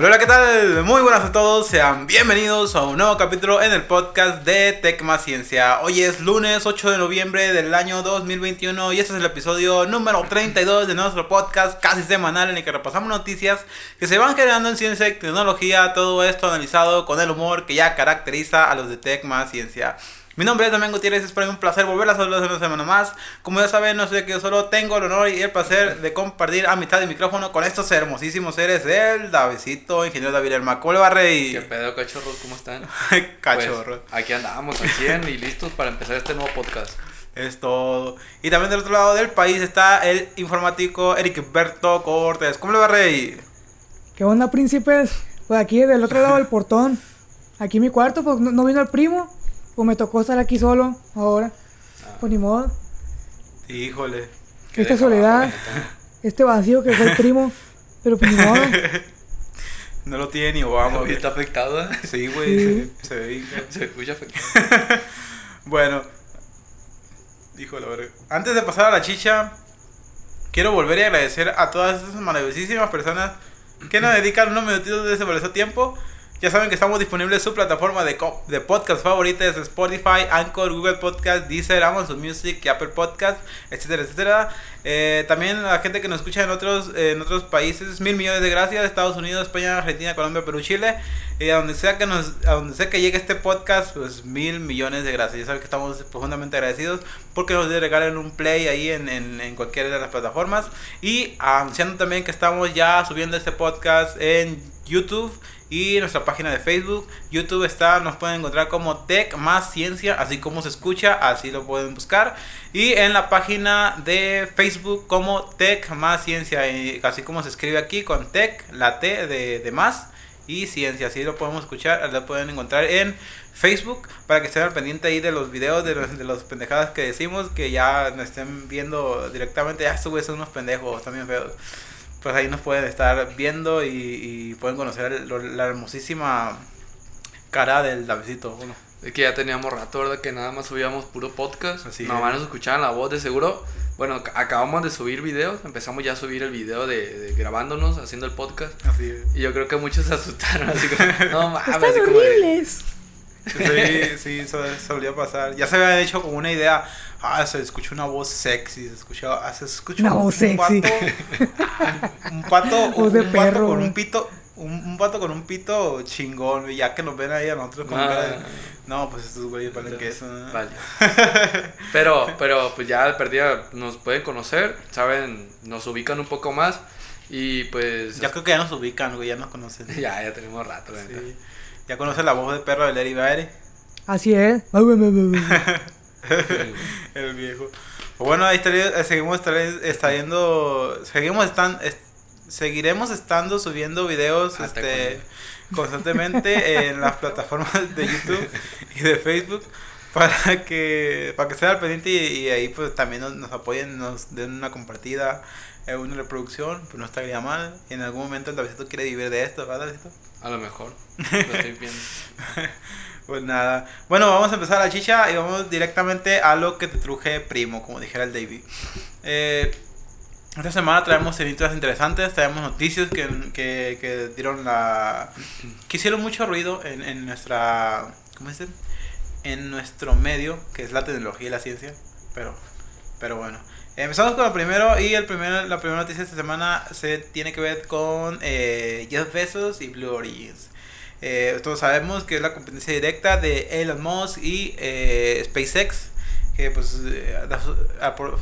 Hola, ¿qué tal? Muy buenas a todos, sean bienvenidos a un nuevo capítulo en el podcast de Tecma Ciencia. Hoy es lunes 8 de noviembre del año 2021 y este es el episodio número 32 de nuestro podcast casi semanal en el que repasamos noticias que se van generando en ciencia y tecnología, todo esto analizado con el humor que ya caracteriza a los de Tecma Ciencia. Mi nombre es Damián Gutiérrez, es para un placer volver a saludar una semana más. Como ya saben, no sé que yo solo tengo el honor y el placer de compartir a mitad de micrófono con estos hermosísimos seres del Davidito, ingeniero David Herma. ¿Cómo le va, Rey? ¿Qué pedo, cachorros? ¿Cómo están? Cachorros. Pues, aquí andamos al 100 y listos para empezar este nuevo podcast. Es todo. Y también del otro lado del país está el informático Eric Berto Cortés. ¿Cómo le va, Rey? ¿Qué onda, príncipes? Pues aquí del otro lado del portón. Aquí en mi cuarto, pues no, no vino el primo. Pues me tocó estar aquí solo ahora. Pues ni modo. Híjole. Esta soledad, este vacío que fue el primo. Pero pues ni modo. No lo tiene ni Obama. Está afectado, ¿eh? Sí, güey. Se, se ve. Se escucha afectado. Bueno, híjole, verga. Antes de pasar a la chicha, quiero volver a agradecer a todas esas maravillosísimas personas que nos dedican unos minutitos de ese valioso tiempo. Ya saben que estamos disponibles en su plataforma de, de podcast favorita, es Spotify, Anchor, Google Podcast, Deezer, Amazon Music Apple Podcast, etcétera, etcétera. Eh, también a la gente que nos escucha en otros, en otros países, mil millones de gracias, Estados Unidos, España, Argentina, Colombia, Perú, Chile. Y a donde sea que nos, a donde sea que llegue este podcast, pues mil millones de gracias. Ya saben que estamos profundamente agradecidos porque nos regalen un play ahí en, en, en cualquiera de las plataformas. Y anunciando también que estamos ya subiendo este podcast en YouTube y nuestra página de Facebook. YouTube está, nos pueden encontrar como Tech más Ciencia, así como se escucha, así lo pueden buscar. Y en la página de Facebook como Tech más Ciencia, y así como se escribe aquí con Tech, la T de, de más y Ciencia, así lo podemos escuchar, lo pueden encontrar en Facebook para que estén al pendiente ahí de los videos, de los, de los pendejadas que decimos, que ya nos estén viendo directamente, ya estos güeyes son unos pendejos, también feos pues ahí nos pueden estar viendo y, y pueden conocer el- la hermosísima cara del Davidito. Bueno, Es que ya teníamos rato, ¿verdad? Que nada más subíamos puro podcast. Así Nada más es. nos escuchaban la voz de seguro. Bueno, ac- acabamos de subir videos. Empezamos ya a subir el video de, de grabándonos, haciendo el podcast. así es. Y yo creo que muchos se asustaron. Así como, no mames. Están así como de- horribles. Sí, sí, eso solía pasar. Ya se había hecho como una idea. Ah, se escucha una voz sexy. Se escucha, ah, se escucha Una un, voz un sexy. pato. Un pato, Voz un, de un pato con un pito. Un, un pato con un pito chingón. Ya que nos ven ahí a nosotros con Ah. cara de- No, pues estos güeyes valen que eso. ¿no? Vale. Pero, pero pues ya de perdida nos pueden conocer, saben, nos ubican un poco más y pues Ya creo que ya nos ubican, güey. Ya nos conocen. ya, ya tenemos rato, la. Sí. Ya conocen la voz de perro de Larry Baere. Así es. El viejo. Bueno, ahí estaría- eh, seguimos estar- estando, seguimos estan, es- seguiremos estando subiendo videos Hasta este constantemente en las plataformas de YouTube y de Facebook para que para que estén al pendiente y, y ahí pues también nos, nos apoyen, nos den una compartida, eh, una reproducción, pues no estaría mal. Y en algún momento el Davidito quiere vivir de esto, ¿verdad, Davidito? A lo mejor. Lo estoy viendo. Pues nada. Bueno, vamos a empezar la chicha y vamos directamente a lo que te truje primo, como dijera el David. Eh, esta semana traemos temitas interesantes, traemos noticias que, que, que dieron la... que hicieron mucho ruido en, en nuestra... ¿cómo se dice? En nuestro medio, que es la tecnología y la ciencia. Pero, pero bueno. Empezamos con lo primero y el primer, la primera noticia de esta semana se tiene que ver con eh, Jeff Bezos y Blue Origins. Eh, todos sabemos que es la competencia directa de Elon Musk y eh, SpaceX. Que pues eh,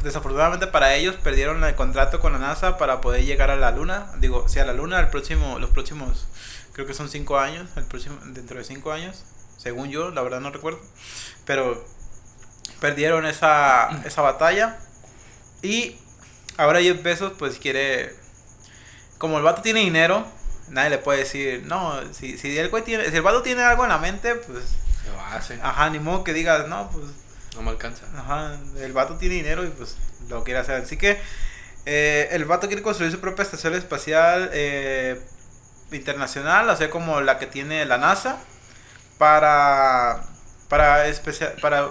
desafortunadamente para ellos perdieron el contrato con la NASA para poder llegar a la Luna. Digo, sí, a la Luna el próximo, los próximos, creo que son cinco años, el próximo, dentro de cinco años, según yo, la verdad no recuerdo. Pero perdieron esa, esa batalla. Y ahora Jeff Bezos pues quiere, como el vato tiene dinero, nadie le puede decir, no, si, si el güey tiene, si el vato tiene algo en la mente, pues, Lo hace. ajá, ni modo que digas, no, pues, No me alcanza. ajá, el vato tiene dinero y pues lo quiere hacer. Así que eh, el vato quiere construir su propia estación espacial eh, internacional, o sea, como la que tiene la NASA, para, para, especia- para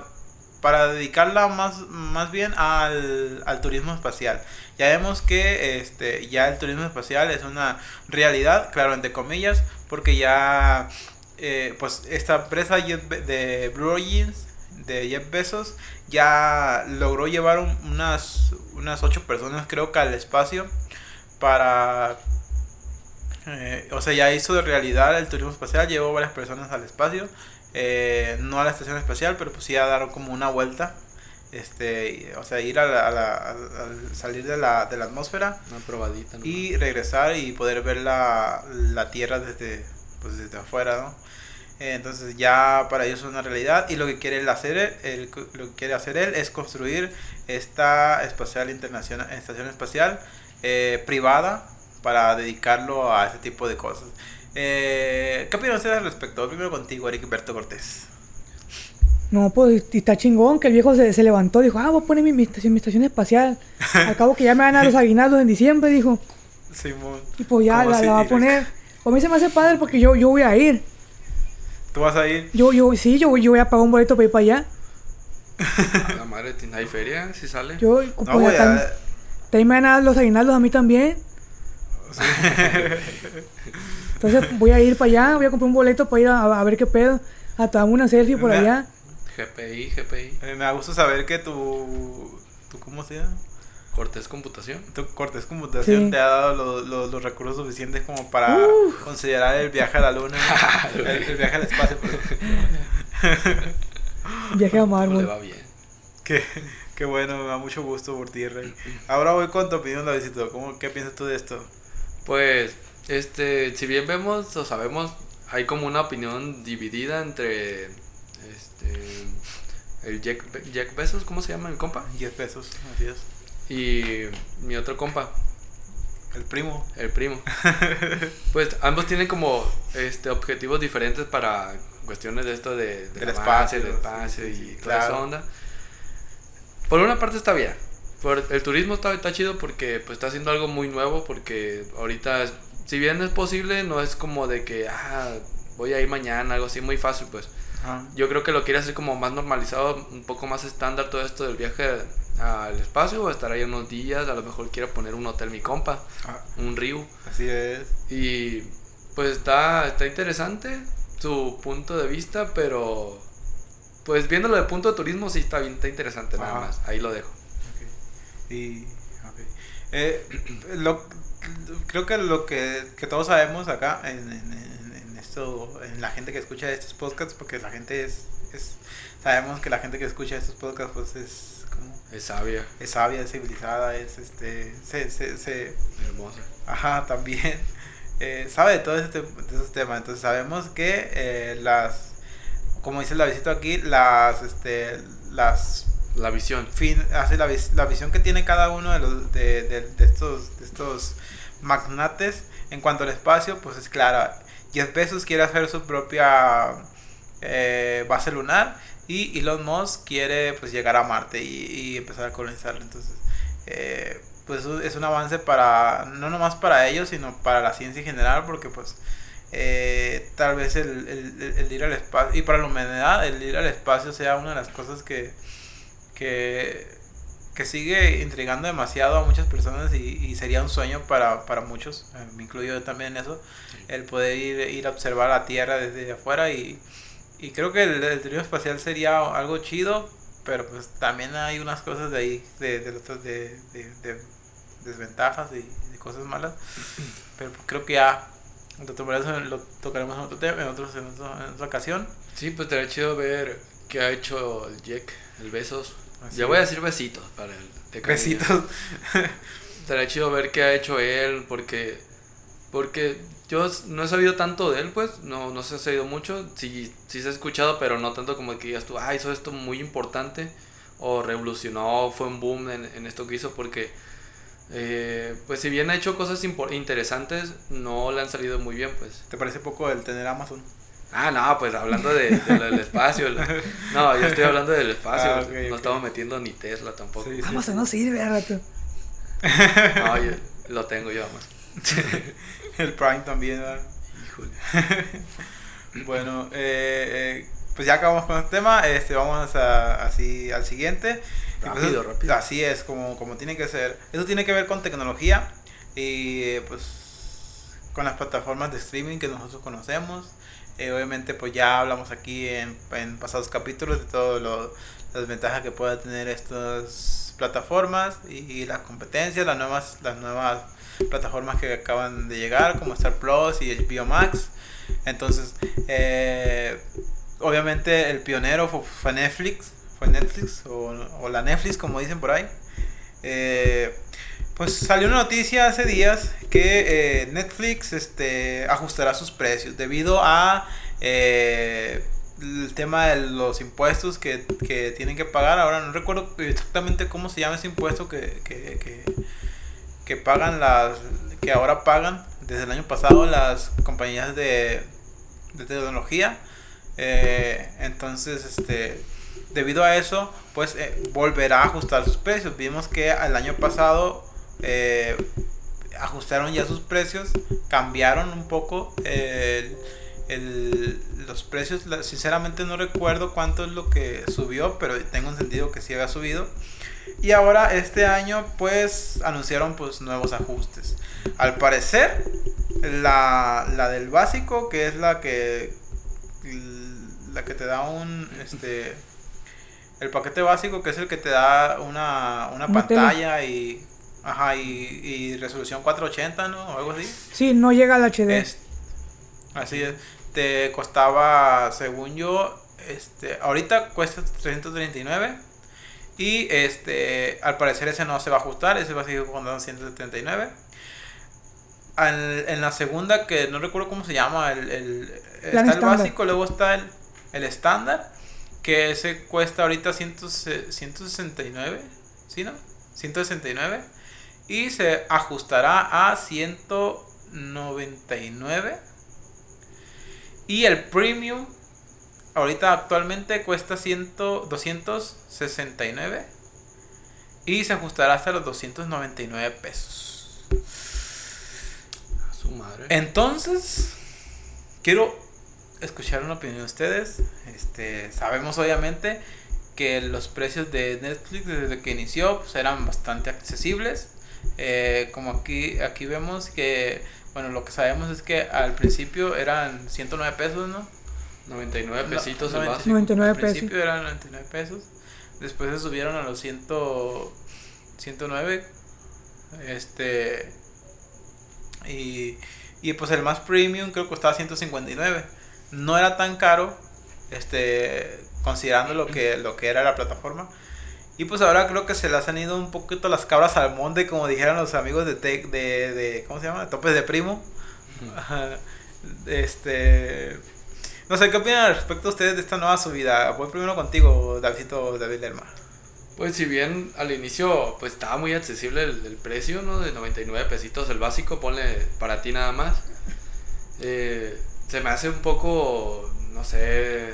para dedicarla más, más bien al, al turismo espacial. Ya vemos que este, ya el turismo espacial es una realidad, claro, entre comillas, porque ya eh, pues esta empresa de Blue Origins de Jeff Bezos ya logró llevar unas unas ocho personas creo que al espacio para eh, o sea ya hizo de realidad el turismo espacial llevó varias personas al espacio eh, no a la estación espacial pero pues sí a dar como una vuelta este o sea ir a, la, salir de la, de la atmósfera una probadita y regresar y poder ver la, la tierra desde pues desde afuera no entonces ya para ellos es una realidad y lo que quiere él hacer, él, lo que quiere hacer él es construir esta espacial internacional, estación espacial eh, privada para dedicarlo a ese tipo de cosas. Eh, ¿Qué opinan ustedes al respecto? Primero contigo, Eric Berto Cortés. No, pues está chingón que el viejo se, se levantó, dijo, ah, voy a poner mi, mi, estación, mi estación espacial. Al cabo que ya me van a los aguinaldos en diciembre, dijo. Simón. Y pues ya la, la va a poner. A mí se me hace padre porque yo, yo voy a ir. ¿Tú vas a ir? Yo, yo, sí, yo, yo voy a pagar un boleto para ir para allá. la madre, ¿hay feria? si sale? Yo, pues, no, voy a... Te me van a dar los aguinaldos a mí también. Sí. Entonces voy a ir para allá, voy a comprar un boleto para ir a, a ver qué pedo. A tomar una selfie por me, allá. GPI, GPI. Eh, me da gusto saber que tu, tu ¿cómo se llama? Cortés Computación. Tu Cortés Computación sí. te ha dado los, los, los, recursos suficientes como para uh. considerar el viaje a la luna, el, el, viaje al espacio. viaje a Mármol. Le va bien. Qué, qué bueno, me da mucho gusto por ti, Rey. Ahora voy con tu opinión, Davidito. ¿Cómo, ¿Qué piensas tú de esto? Pues, este, si bien vemos o sabemos, hay como una opinión dividida entre este el Jack, Jack Bezos, ¿cómo se llama el compa? Jeff Bezos, así es y mi otro compa. El primo. El primo. pues ambos tienen como este objetivos diferentes para cuestiones de esto de, de del espacio, del espacio y toda claro. esa onda. Por una parte está bien. Por el turismo está, está chido porque pues está haciendo algo muy nuevo porque ahorita si bien es posible no es como de que ah, voy a ir mañana, algo así muy fácil pues. Ajá. Yo creo que lo quiere hacer como más normalizado, un poco más estándar todo esto del viaje al espacio o estar ahí unos días, a lo mejor quiero poner un hotel mi compa, Ah, un río. así es. Y pues está, está interesante su punto de vista, pero pues viéndolo de punto de turismo sí está bien, está interesante nada más, ahí lo dejo. Ok. Y. Eh, lo, creo que lo que, que todos sabemos acá en, en, esto, en la gente que escucha estos podcasts, porque la gente es, es, sabemos que la gente que escucha estos podcasts pues es como Es sabia, es sabia, es civilizada, es este, se, se, se, hermosa. Ajá, también. Eh, sabe de todos este, de esos temas. Entonces sabemos que eh, las, como dice la visita aquí, las, este, las La visión. fin, hace la, vis- la visión que tiene cada uno de los de, de, de estos, de estos magnates en cuanto al espacio, pues es clara. Jeff Bezos quiere hacer su propia eh, base lunar y Elon Musk quiere pues llegar a Marte y, empezar a colonizarlo. Entonces, eh, pues es un avance para, no nomás para ellos, sino para la ciencia en general, porque pues eh, tal vez el, el- el ir al espacio, y para la humanidad, el ir al espacio sea una de las cosas que, que, que sigue intrigando demasiado a muchas personas y, y sería un sueño para, para muchos, eh, me incluyo yo también en eso, el poder ir, ir a observar la Tierra desde afuera y, y creo que el, el turismo espacial sería algo chido, pero pues también hay unas cosas de ahí, de, de, de, de- de desventajas y de cosas malas, pero pues creo que ya lo lo tocaremos en otro tema, en, otros, en, otro- en otra ocasión. Sí, pues estaría chido ver qué ha hecho el Jack, el Besos. Así ya voy a decir besitos para de cariño. Besitos. Estaría chido ver qué ha hecho él, porque porque yo no he sabido tanto de él, pues, no, no se ha sabido mucho, sí, sí se ha escuchado, pero no tanto como que digas tú, ah, hizo esto muy importante, o revolucionó, fue un boom en, en esto que hizo, porque, eh, pues, si bien ha hecho cosas interesantes, no le han salido muy bien, pues. ¿Te parece poco el tener Amazon? Ah, no, pues hablando de, de lo del espacio. lo- No, yo estoy hablando del espacio. Ah, no estamos metiendo ni Tesla tampoco. Sí, sí. no sirve a rato. No, yo lo tengo yo, más. El Prime también, ¿verdad? Híjole. Bueno, eh, eh, pues ya acabamos con este tema, este, vamos a, así al siguiente. Pues, Rápido, rápido. Así es, como, como tiene que ser. Eso tiene que ver con tecnología y eh, pues con las plataformas de streaming que nosotros conocemos. Eh, obviamente pues ya hablamos aquí en, en pasados capítulos de todas las ventajas que pueden tener estas plataformas y, las competencias, las nuevas, las nuevas plataformas que acaban de llegar como Star Plus y HBO Max. Entonces, eh, obviamente el pionero fue, fue Netflix, fue Netflix o, o la Netflix como dicen por ahí. Eh, pues salió una noticia hace días que eh, Netflix este, ajustará sus precios debido a eh, el tema de los impuestos que, que, tienen que pagar. Ahora no recuerdo exactamente cómo se llama ese impuesto que, que, que, que pagan las que ahora pagan desde el año pasado las compañías de, de tecnología. Eh, entonces, este, debido a eso, pues eh, volverá a ajustar sus precios. Vimos que el año pasado eh, ajustaron ya sus precios, cambiaron un poco el, el, los precios. Sinceramente no recuerdo cuánto es lo que subió, pero tengo entendido que sí había subido. Y ahora este año pues anunciaron pues nuevos ajustes. Al parecer la, la del básico, que es la que la que te da un este el paquete básico que es el que te da una, una pantalla y Ajá, y, y, resolución 480, ¿no? O algo así. Sí, no llega al HD. Es, así es. Te costaba, según yo, este, ahorita cuesta 339. Y este, al parecer ese no se va a ajustar, ese va a seguir costando 179. Al, en la segunda, que no recuerdo cómo se llama, el, el está el básico, luego está el, el estándar, que ese cuesta ahorita 100, 169, ¿sí no? 169 y se ajustará a 199 y el premium ahorita actualmente cuesta 100, 269 y se ajustará hasta los 299 pesos. A su madre. Entonces quiero escuchar una opinión de ustedes. Este sabemos obviamente que los precios de Netflix desde que inició pues, eran bastante accesibles eh, como aquí, aquí vemos que, bueno, lo que sabemos es que al principio eran 109 pesos, ¿no? 99 pesitos no, el básico. 99 al principio eran 99 pesos. Después se subieron a los 100, 109. Este. Y, y pues el más premium creo que costaba 159. No era tan caro, este, considerando lo que, lo que era la plataforma. Y pues ahora creo que se les han ido un poquito las cabras al monte, como dijeron los amigos de, de, de ¿cómo se llama? Topes de Primo. este... No sé, ¿qué opinan respecto a ustedes de esta nueva subida? Voy primero contigo, Davidito David Lerma. Pues si bien al inicio pues estaba muy accesible el, el, precio, ¿no? De 99 pesitos el básico, ponle para ti nada más. Eh, se me hace un poco, no sé,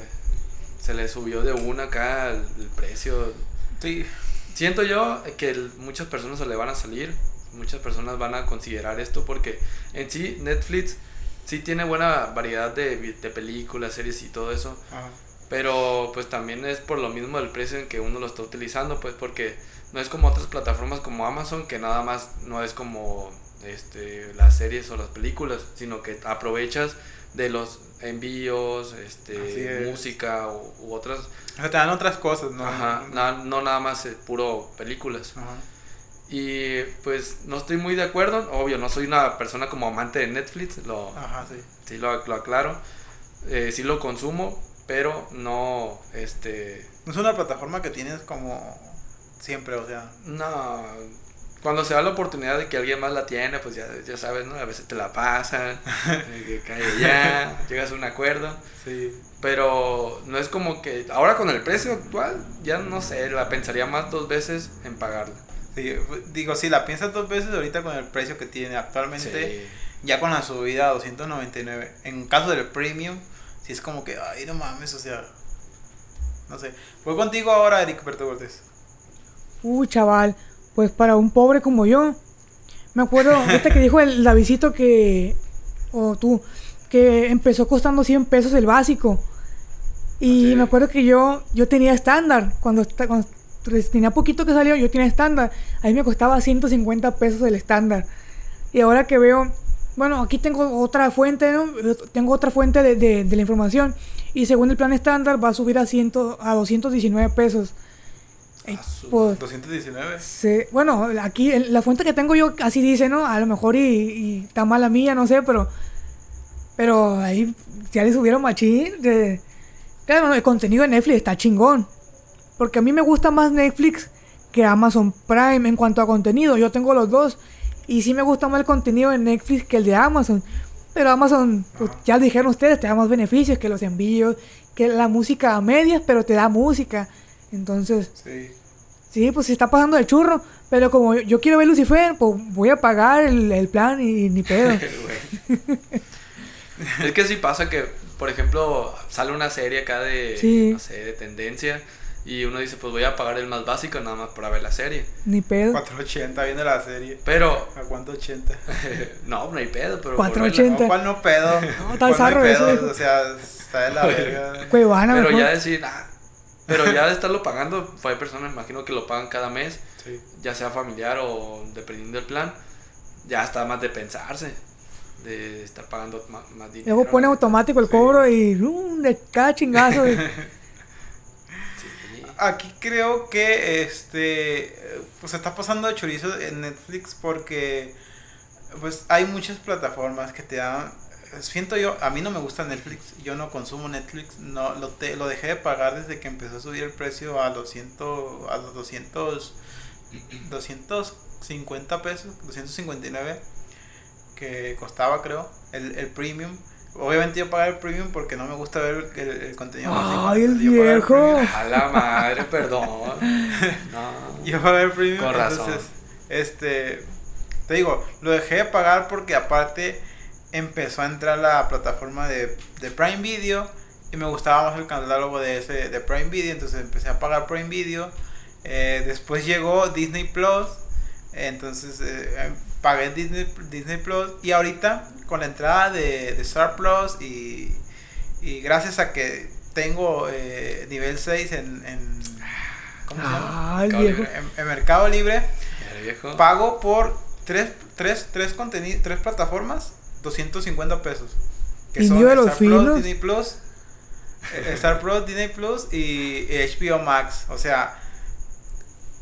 se le subió de una acá el, el precio Sí. Siento yo que el, muchas personas se le van a salir, muchas personas van a considerar esto porque en sí Netflix sí tiene buena variedad de, de películas, series y todo eso. Ajá. Pero pues también es por lo mismo el precio en que uno lo está utilizando, pues porque no es como otras plataformas como Amazon que nada más no es como este las series o las películas, sino que aprovechas de los envíos, este, música u, u, otras. O sea, te dan otras cosas, ¿no? Ajá, no, no nada más eh, puro películas. Ajá. Y pues no estoy muy de acuerdo, obvio, no soy una persona como amante de Netflix, lo, Ajá, sí. sí lo, lo aclaro, eh, sí lo consumo, pero no, este... No es una plataforma que tienes como siempre, o sea... No, cuando se da la oportunidad de que alguien más la tiene, pues ya, ya sabes, ¿no? A veces te la pasan, que cae ya, llegas a un acuerdo. Sí. Pero no es como que ahora con el precio actual, ya no sé, la pensaría más dos veces en pagarla. Sí, digo, si la piensas dos veces ahorita con el precio que tiene actualmente, sí. ya con la subida a 299. En caso del premium, si es como que, ay, no mames, o sea, no sé. Voy contigo ahora, Eric Berto Cortés. Uh, chaval, pues para un pobre como yo. Me acuerdo, ahorita que dijo el Davidito que, o tú, que empezó costando 100 pesos el básico. Y Sí. me acuerdo que yo, yo tenía estándar. Cuando, cuando tenía poquito que salió, yo tenía estándar. Ahí me costaba 150 pesos el estándar. Y ahora que veo, bueno, aquí tengo otra fuente, ¿no? Tengo otra fuente de, de- de la información. Y según el plan estándar va a subir a, 100, a 219 pesos. Pues, 219. Sí, bueno, aquí la fuente que tengo yo así dice, ¿no? A lo mejor y, y está mala mía, no sé, pero pero ahí ya le subieron machín. De, claro, el contenido de Netflix está chingón. Porque a mí me gusta más Netflix que Amazon Prime en cuanto a contenido. Yo tengo los dos. Y sí me gusta más el contenido de Netflix que el de Amazon. Pero Amazon, pues, ya dijeron ustedes, te da más beneficios que los envíos, que la música a medias, pero te da música. Entonces, Sí. Sí, pues se está pasando de churro. Pero como yo, yo quiero ver Lucifer, pues voy a pagar el, el plan y ni pedo. Es que sí pasa que, por ejemplo, sale una serie acá de, Sí. no sé, de tendencia y uno dice, pues voy a pagar el más básico nada más para ver la serie. ni pedo. 480 viendo la serie. Pero, ¿A cuánto 80? no, no hay pedo, pero... por 480. verla. No, ¿cuál no pedo? No, está ¿Cuál zarro hay eso. O sea, está de la verga. Cuevana, Pero mejor. ya decir, ah, pero ya de estarlo pagando, hay personas, imagino que lo pagan cada mes, Sí. ya sea familiar o dependiendo del plan, ya está más de pensarse, de estar pagando más, más dinero. Luego pone automático el Sí. cobro y ¡um! de cada chingazo. y- Sí. Aquí creo que este pues se está pasando de chorizo en Netflix porque pues hay muchas plataformas que te dan siento yo, a mí no me gusta Netflix, yo no consumo Netflix, no lo te- lo dejé de pagar desde que empezó a subir el precio a los 100 a los 200 250 pesos, 259 que costaba creo el, el premium. Obviamente yo pagué el premium porque no me gusta ver el, el contenido. Ay, el viejo. A la madre, perdón. No. Yo pagué el premium. Con razón. entonces, este, te digo, lo dejé de pagar porque aparte empezó a entrar la plataforma de, de Prime Video y me gustaba más el catálogo de ese de Prime Video, entonces empecé a pagar Prime Video. Eh, después llegó Disney Plus, entonces eh, pagué Disney, Disney Plus y ahorita con la entrada de, de Star Plus y, y gracias a que tengo eh, nivel 6 en, en ¿cómo se llama? Ah, el Mercado viejo. Libre. En, en Mercado Libre El viejo. pago por tres, tres, tres, tres plataformas 250 pesos. Que son mío de los Star Plus. Disney Plus, eh, Star Plus, Disney Plus y HBO Max. O sea,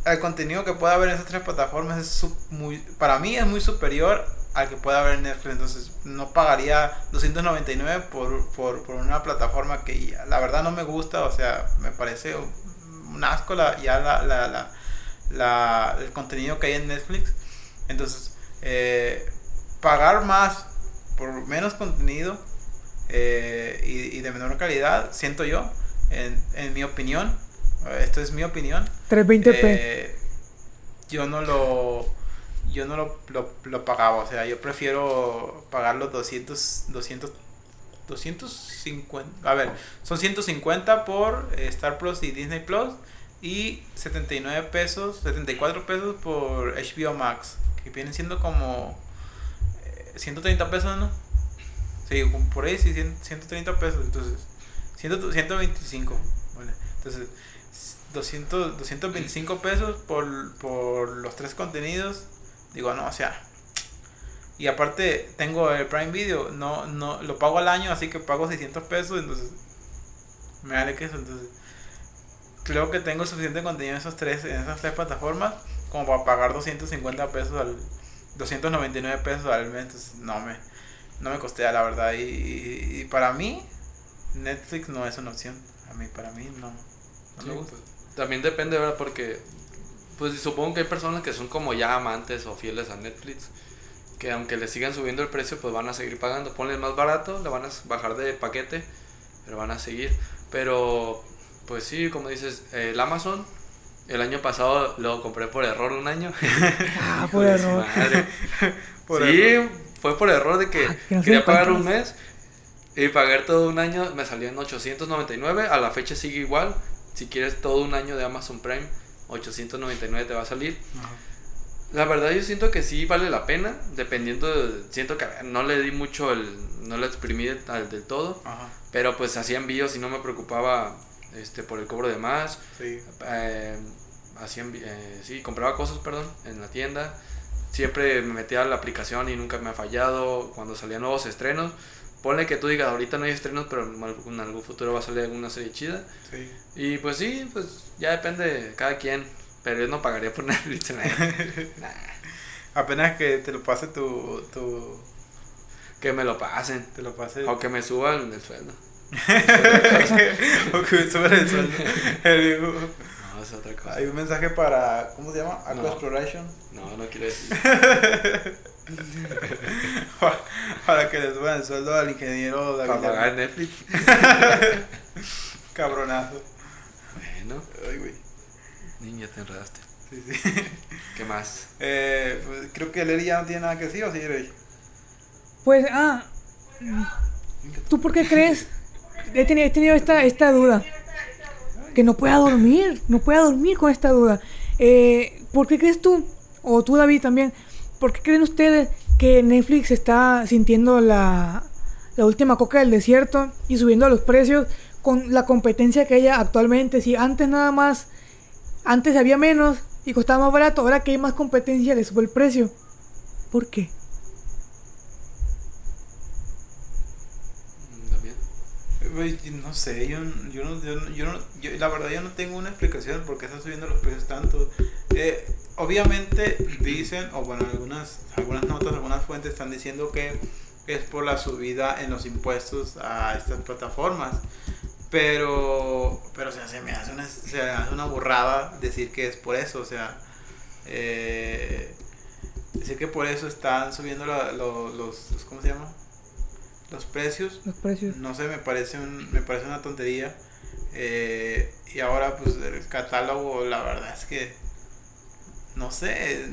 el contenido que pueda haber en esas tres plataformas es muy, para mí es muy superior al que pueda haber en Netflix. Entonces, no pagaría 299 por, por, por una plataforma que la verdad no me gusta. O sea, me parece un, un asco la, ya la, la, la, la- el contenido que hay en Netflix. Entonces, eh, pagar más por menos contenido eh, y, y de menor calidad, siento yo, en, en mi opinión, eh, esto es mi opinión, 320p. eh, yo no lo yo no lo, lo, lo pagaba, o sea, yo prefiero pagar los 200 200 250, a ver, son 150 por Star Plus y Disney Plus y 79 pesos, 74 pesos por HBO Max, que vienen siendo como 130 pesos, ¿no? Sí, por ahí sí, 100 130 pesos, entonces 100, 125, vale. Entonces 200, 225 pesos por, por los tres contenidos. Digo, no, o sea. Y aparte tengo el Prime Video, no, no, lo pago al año, así que pago 600 pesos, entonces me vale que eso, entonces creo que tengo suficiente contenido en esos tres, en esas tres plataformas como para pagar 250 pesos al 299 pesos al mes, entonces no me, no me costea la verdad y, para mí Netflix no es una opción, a mí para mí no, no Sí, me gusta. pues, también depende, ¿verdad? Porque, pues supongo que hay personas que son como ya amantes o fieles a Netflix, que aunque le sigan subiendo el precio, pues van a seguir pagando. Ponle más barato, le van a bajar de paquete, pero van a seguir. Pero, pues sí, como dices, el Amazon, el año pasado lo compré por error un año. Ah, por error. Por sí, error. fue por error de que Ah, que no quería pagar un mes y pagar todo un año me salía en 899. A la fecha sigue igual. Si quieres todo un año de Amazon Prime, 899 te va a salir. Ajá. La verdad yo siento que sí vale la pena, dependiendo, de- siento que no le di mucho el, no lo exprimí del, al- del todo, Ajá, pero pues hacía envíos y no me preocupaba este por el cobro de más, sí. eh, hacía eh, sí, compraba cosas, perdón, en la tienda, siempre me metía a la aplicación y nunca me ha fallado, cuando salían nuevos estrenos, ponle que tú digas, ahorita no hay estrenos, pero en algún, futuro va a salir alguna serie chida, Sí. y pues sí, pues ya depende de cada quien, pero yo no pagaría por Netflix. Nah. Apenas que te lo pase tu, tu Que me lo pasen. te lo O que me suban el sueldo. o que suban el sueldo. El es otra cosa. Hay un mensaje para ¿cómo se llama? Aqua No. Exploration. No, no quiero decir. para, que le suban el sueldo al ingeniero David Para pagar. Netflix. Cabronazo. Bueno, Ay, güey. niña, te enredaste. Sí, sí. ¿Qué más? Eh, pues creo que Leri ya no tiene nada que decir, ¿o sí, Rey? Pues, ah. ¿Tú por qué crees? He tenido, he tenido esta, esta duda. Que no pueda dormir. No pueda dormir con esta duda. Eh, ¿Por qué crees tú? O tú, David, también. ¿Por qué creen ustedes que Netflix está sintiendo la, última coca del desierto y subiendo los precios con la competencia que hay actualmente? Si antes nada más, antes había menos y costaba más barato, ahora que hay más competencia le sube el precio. ¿Por qué? Mm, ¿También? Güey, no sé, yo, yo, no, yo, yo no- yo- la verdad yo no tengo una explicación por qué están subiendo los precios tanto. Eh, obviamente dicen, o bueno, algunas, algunas notas, algunas fuentes están diciendo que es por la subida en los impuestos a estas plataformas. Pero, pero o sea, se me hace una, se me hace una burrada decir que es por eso, o sea, eh, decir que por eso están subiendo la- lo- los, los, ¿cómo se llama? Los precios Los precios. no sé, me parece, un, me parece una tontería. Eh, y ahora, pues, el catálogo, la verdad es que, no sé,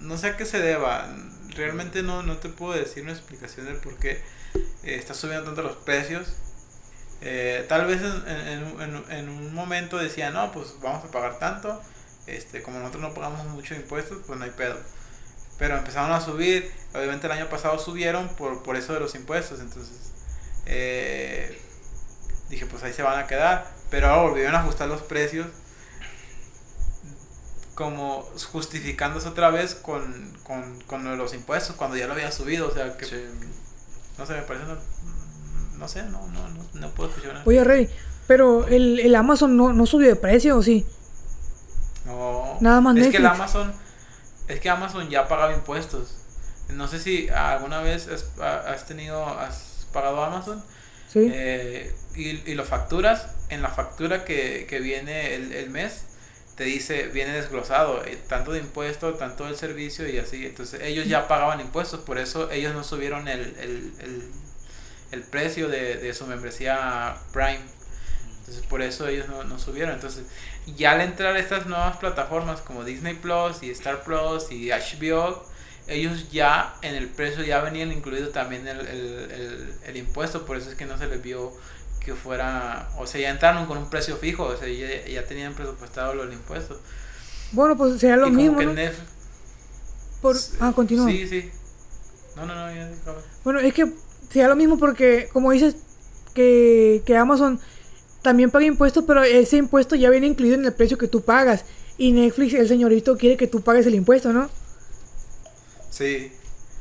no sé a qué se deba. Realmente no, no te puedo decir una explicación del por qué eh, está subiendo tanto los precios. Eh, tal vez en, en- un momento decía, no, pues vamos a pagar tanto. Este, como nosotros no pagamos muchos impuestos, pues no hay pedo. Pero empezaron a subir. Obviamente el año pasado subieron por, por eso de los impuestos. Entonces eh, dije, pues ahí se van a quedar. Pero ahora volvieron a ajustar los precios. Como justificándose otra vez con, con, con los impuestos cuando ya lo había subido. O sea, que Sí. no sé, me parece una- No sé, no, no, no, no puedo escuchar nada. Oye, Rey, pero el, el Amazon no, no subió de precio, ¿o sí? No. Nada más Es que el Netflix. Amazon. Es que Amazon ya pagaba impuestos. No sé si alguna vez has, has tenido. Has pagado Amazon. Sí. eh, y, y lo facturas. En la factura que, que viene el, el mes. Te dice, viene desglosado. eh, tanto de impuesto, tanto del servicio y así. Entonces ellos ya pagaban impuestos. Por eso ellos no subieron el, el, el, el precio de, de su membresía Prime. Entonces por eso ellos no, no subieron. Entonces ya al entrar estas nuevas plataformas como Disney Plus y Star Plus y HBO, ellos ya en el precio ya venían incluido también el, el, el, el impuesto. Por eso es que no se les vio que fuera... O sea, ya entraron con un precio fijo. O sea, ya, ya tenían presupuestado los impuestos. Bueno, pues sería lo Y mismo, ¿no? Netflix- Por... Ah, continúa. Sí, sí. No, no, no, ya. Bueno, es que sería lo mismo porque, como dices, que, que Amazon también paga impuestos, pero ese impuesto ya viene incluido en el precio que tú pagas. Y Netflix, el señorito, quiere que tú pagues el impuesto, ¿no? Sí.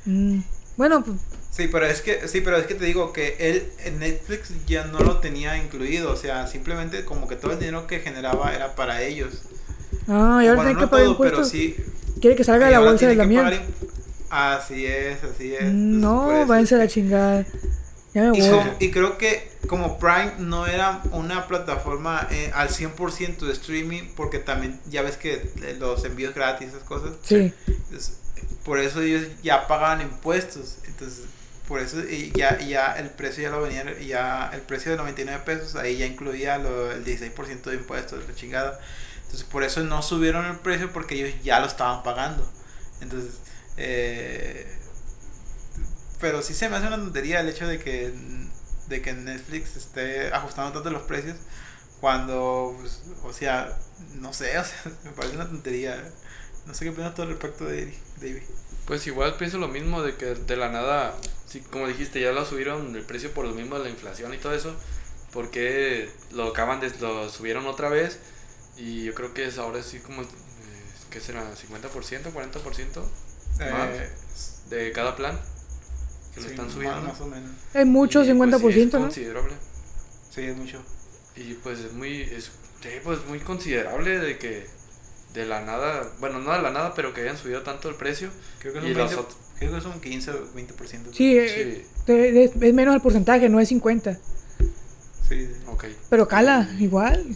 Mm, Bueno, pues, Sí, pero es que sí, pero es que te digo que él Netflix ya no lo tenía incluido, o sea, simplemente como que todo el dinero que generaba era para ellos. ah, y ahora Bueno, tiene no que pagar todo, pero impuestos. sí. Quiere que salga de la bolsa de la im- Así es, así es. Mm, No, váyanse a la chingada. Ya me Y, voy. y creo que como Prime no era una plataforma eh, al 100% de streaming, porque también ya ves que eh, los envíos gratis, esas cosas, Sí. Entonces, por eso ellos ya pagaban impuestos. Entonces, por eso y ya, ya el precio ya lo venían, ya el precio de 99 pesos, ahí ya incluía lo, el 16% de impuestos, la chingada. Entonces, por eso no subieron el precio porque ellos ya lo estaban pagando. Entonces, eh, pero sí se me hace una tontería el hecho de que, de que Netflix esté ajustando tanto los precios cuando, pues, o sea, no sé, o sea, me parece una tontería. No sé qué piensas tú al respecto de David. Pues igual pienso lo mismo de que de la nada, sí, como dijiste, ya lo subieron el precio por lo mismo de la inflación y todo eso. Porque lo acaban de, lo subieron otra vez. Y yo creo que es ahora sí como, eh, ¿qué será? ¿50%, 40%? Eh, de cada plan que lo sí, están subiendo. Más o menos. Es mucho, Y, pues, 50%, sí, es ¿no? considerable. Sí, es mucho. Y pues es muy, es, sí, pues muy considerable de que de la nada, bueno, no de la nada, pero que hayan subido tanto el precio. Creo que es Y un, los 20, ot- creo que es un 15 o 20%. Sí, eh, es, es menos el porcentaje, no es 50. Sí, sí. ok. Pero cala, igual.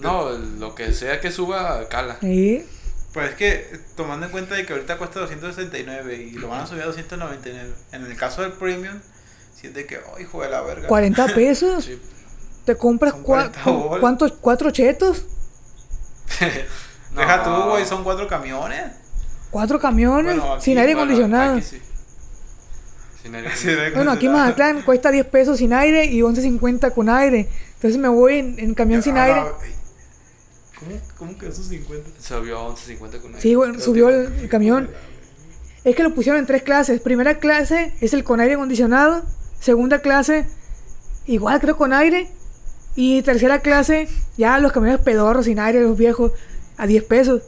No, lo que sea que suba, cala. Sí. Pues es que tomando en cuenta de que ahorita cuesta 269 y lo van a subir a 299. En el caso del premium, si es de que, oh, hijo de la verga. 40 pesos. Sí. Te compras cua- 40 cu- bolas. ¿cuántos? ¿Cuatro chetos? Deja tú, No. güey, son cuatro camiones. ¿Cuatro camiones? Bueno, aquí, sin aire Bueno, acondicionado. aquí sí. Sin aire acondicionado. Bueno, aquí en Mazatlán cuesta 10 pesos sin aire y 11.50 con aire. Entonces me voy en, en camión sin Ah, aire. ¿Cómo, ¿Cómo que esos 50? Subió a 11.50 con aire. Sí, bueno, subió el, el camión. Es que lo pusieron en tres clases. Primera clase es el con aire acondicionado. Segunda clase, igual creo con aire. Y tercera clase, ya los camiones pedorros sin aire, los viejos, a 10 pesos.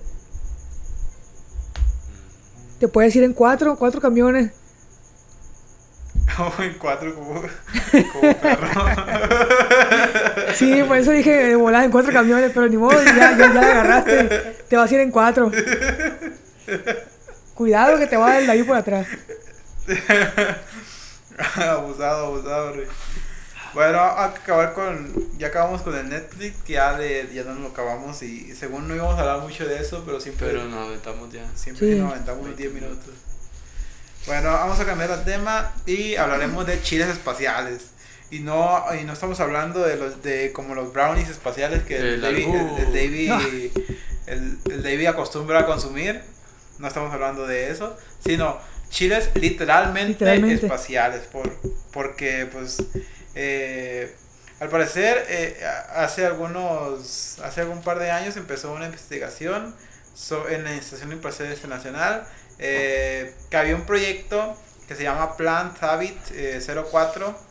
Te puedes ir en cuatro, cuatro camiones. Como en cuatro, como, como perro. Sí, por eso dije de volar en cuatro camiones, pero ni modo, ya, ya, ya la agarraste. Te vas a ir en cuatro. Cuidado que te va a dar el de ahí por atrás. abusado, abusado, rey. Bueno, que acabar con. Ya acabamos con el Netflix, que ya, le, ya no lo acabamos y según no íbamos a hablar mucho de eso, pero siempre, Pero nos aventamos ya. siempre Sí. nos aventamos unos 10 minutos. Bueno, vamos a cambiar de tema y hablaremos de chiles espaciales. Y no, y no estamos hablando de los de como los brownies espaciales que el, El el, el David, No. el, el David acostumbra a consumir. No estamos hablando de eso, sino chiles literalmente, Literalmente. espaciales. Por, porque, pues, eh, al parecer, eh, a- hace algunos, hace algún par de años empezó una investigación so- en la Estación Espacial Internacional eh, que había un proyecto que se llama Plant Habit eh, 04